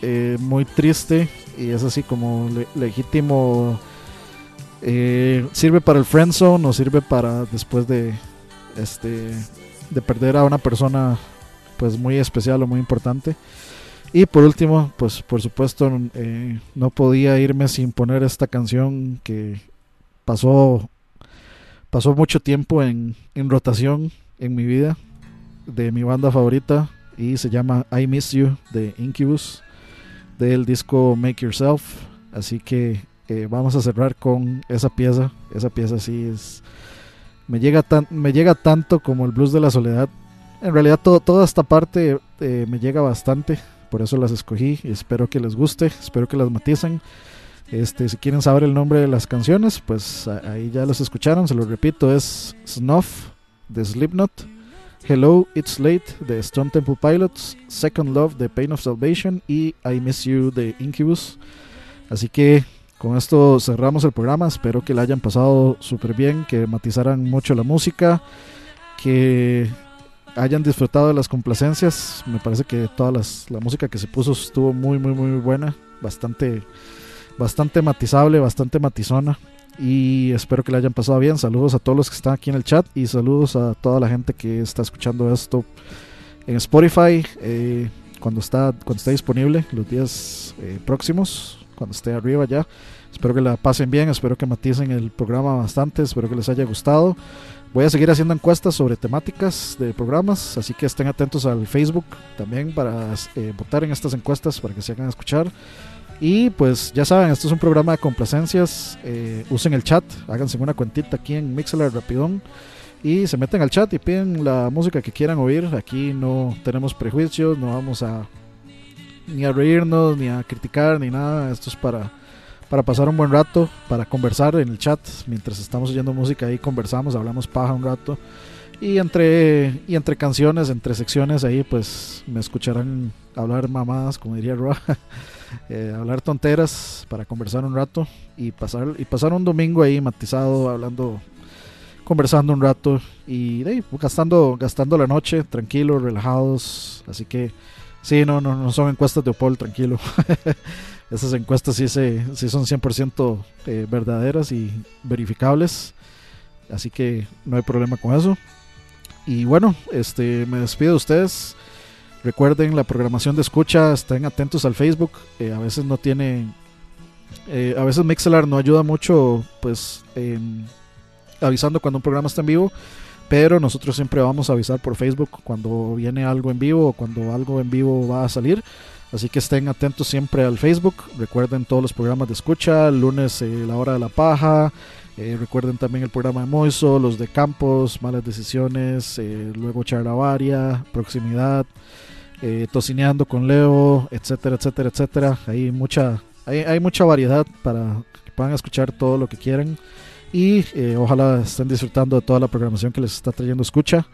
Speaker 3: eh, muy triste y es así como le- legítimo. eh, sirve para el friend zone o sirve para después de este de perder a una persona pues muy especial o muy importante. Y por último, pues por supuesto eh, no podía irme sin poner esta canción que pasó pasó mucho tiempo en, en rotación en mi vida de mi banda favorita y se llama I Miss You de Incubus del disco Make Yourself. Así que eh, vamos a cerrar con esa pieza. Esa pieza sí es me llega tan me llega tanto como el blues de la soledad. En realidad todo, toda esta parte eh, me llega bastante, por eso las escogí espero que les guste, espero que las maticen. Este, si quieren saber el nombre de las canciones, pues ahí ya los escucharon, se los repito, es Snuff de Slipknot. Hello, It's Late de Stone Temple Pilots, Second Love de Pain of Salvation y I Miss You de Incubus. Así que con esto cerramos el programa. Espero que le hayan pasado súper bien, que matizaran mucho la música, que hayan disfrutado de las complacencias. Me parece que toda la música que se puso estuvo muy, muy, muy buena, bastante, bastante matizable, bastante matizona y espero que le hayan pasado bien. Saludos a todos los que están aquí en el chat y saludos a toda la gente que está escuchando esto en Spotify eh, cuando está cuando esté disponible los días eh, próximos, cuando esté arriba ya. Espero que la pasen bien, espero que maticen el programa bastante, espero que les haya gustado. Voy a seguir haciendo encuestas sobre temáticas de programas, así que estén atentos al Facebook también para eh, votar en estas encuestas para que se hagan escuchar. Y pues ya saben, esto es un programa de complacencias. eh, usen el chat, háganse una cuentita aquí en Mixler Rapidón y se meten al chat y piden la música que quieran oír. Aquí no tenemos prejuicios, no vamos a ni a reírnos, ni a criticar, ni nada. Esto es para, para pasar un buen rato, para conversar en el chat. Mientras estamos oyendo música ahí conversamos, hablamos paja un rato. Y entre, y entre canciones, entre secciones ahí, pues me escucharán hablar mamadas, como diría Roa. eh, hablar tonteras para conversar un rato y pasar y pasar un domingo ahí matizado hablando conversando un rato y gastando gastando la noche tranquilos relajados así que sí no no, no son encuestas de Opol tranquilo esas encuestas sí se sí son 100% eh, verdaderas y verificables así que no hay problema con eso y bueno este me despido de ustedes Recuerden la programación de escucha, estén atentos al Facebook. eh, a veces no tiene, eh, a veces Mixelar no ayuda mucho, pues avisando cuando un programa está en vivo, pero nosotros siempre vamos a avisar por Facebook cuando viene algo en vivo o cuando algo en vivo va a salir. Así que estén atentos siempre al Facebook. Recuerden todos los programas de escucha, el lunes eh, la hora de la paja. eh, recuerden también el programa de Moiso, los de Campos, Malas Decisiones, eh, luego Charla Varia, Proximidad eh, tocineando con Leo, etcétera, etcétera, etcétera. Hay mucha, hay, hay mucha variedad para que puedan escuchar todo lo que quieran y eh, ojalá estén disfrutando de toda la programación que les está trayendo escucha.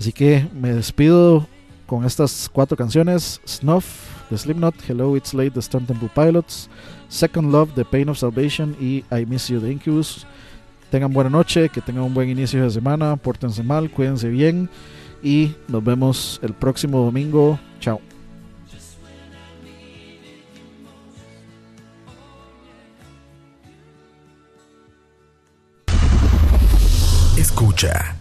Speaker 3: Así que me despido con estas cuatro canciones: Snuff de Slipknot, Hello It's Late de Stone Temple Pilots, Second Love de Pain of Salvation y I Miss You de Incubus. Tengan buena noche, que tengan un buen inicio de semana, pórtense mal, cuídense bien y nos vemos el próximo domingo. Chao.
Speaker 2: Escucha.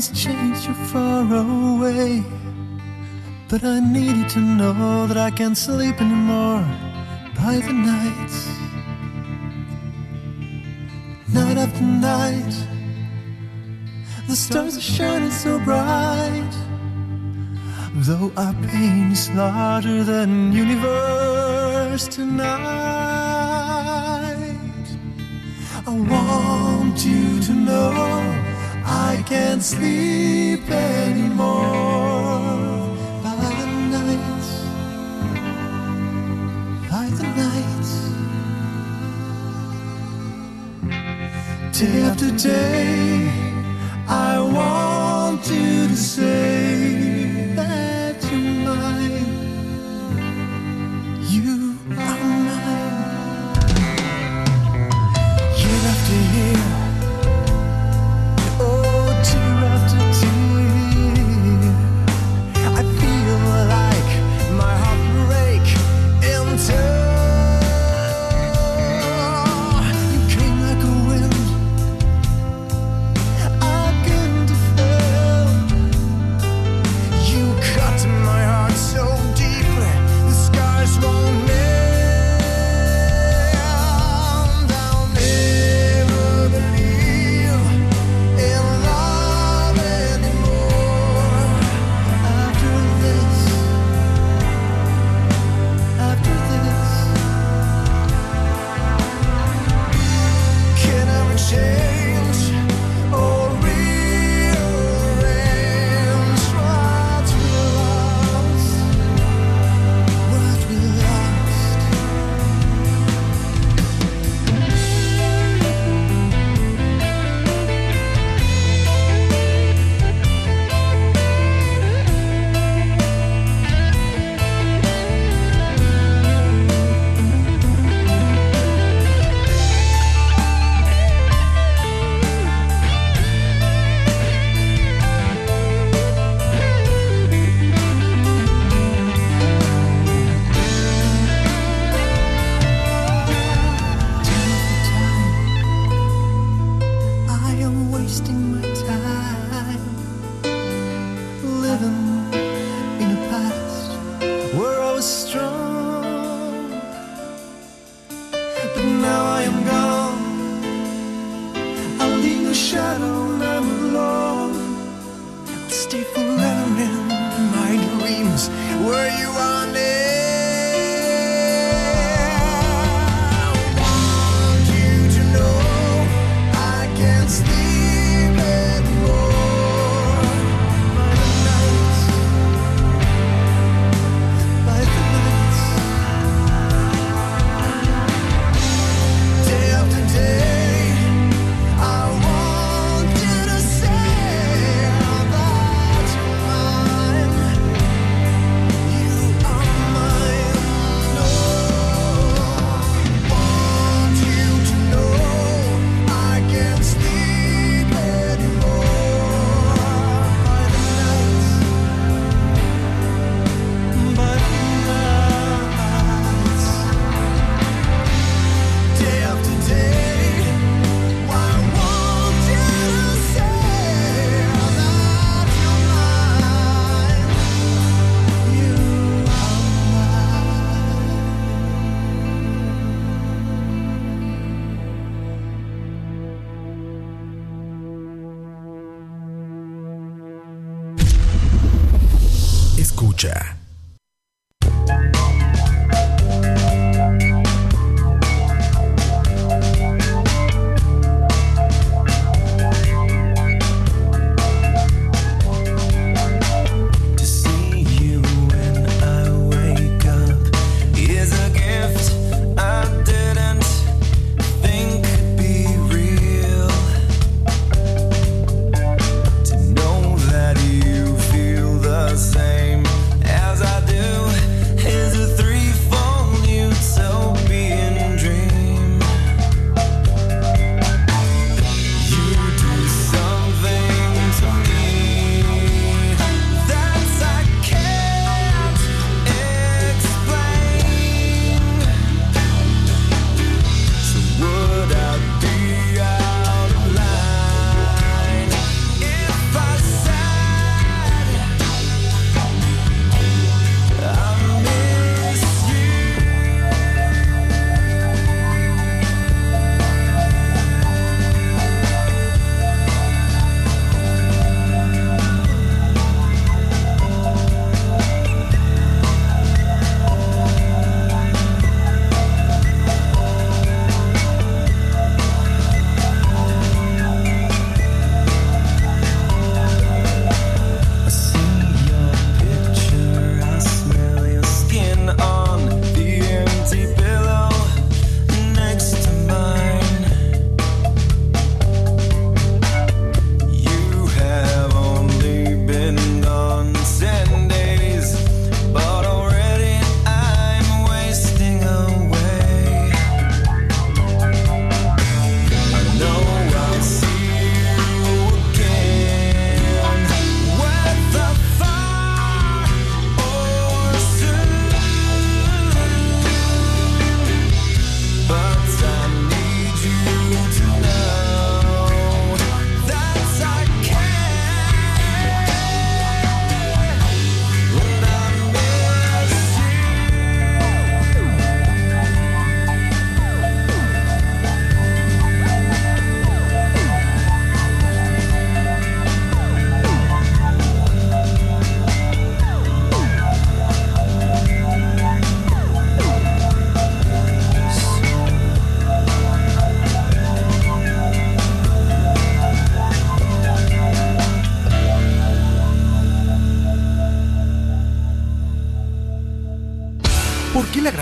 Speaker 4: things change, you're far away. But I needed to know that I can't sleep anymore by the nights. Night after night, the stars are shining so bright. Though our pain is larger than universe tonight, I want you to know. I can't sleep anymore. By the night, by the night. Day after day, I want you to say.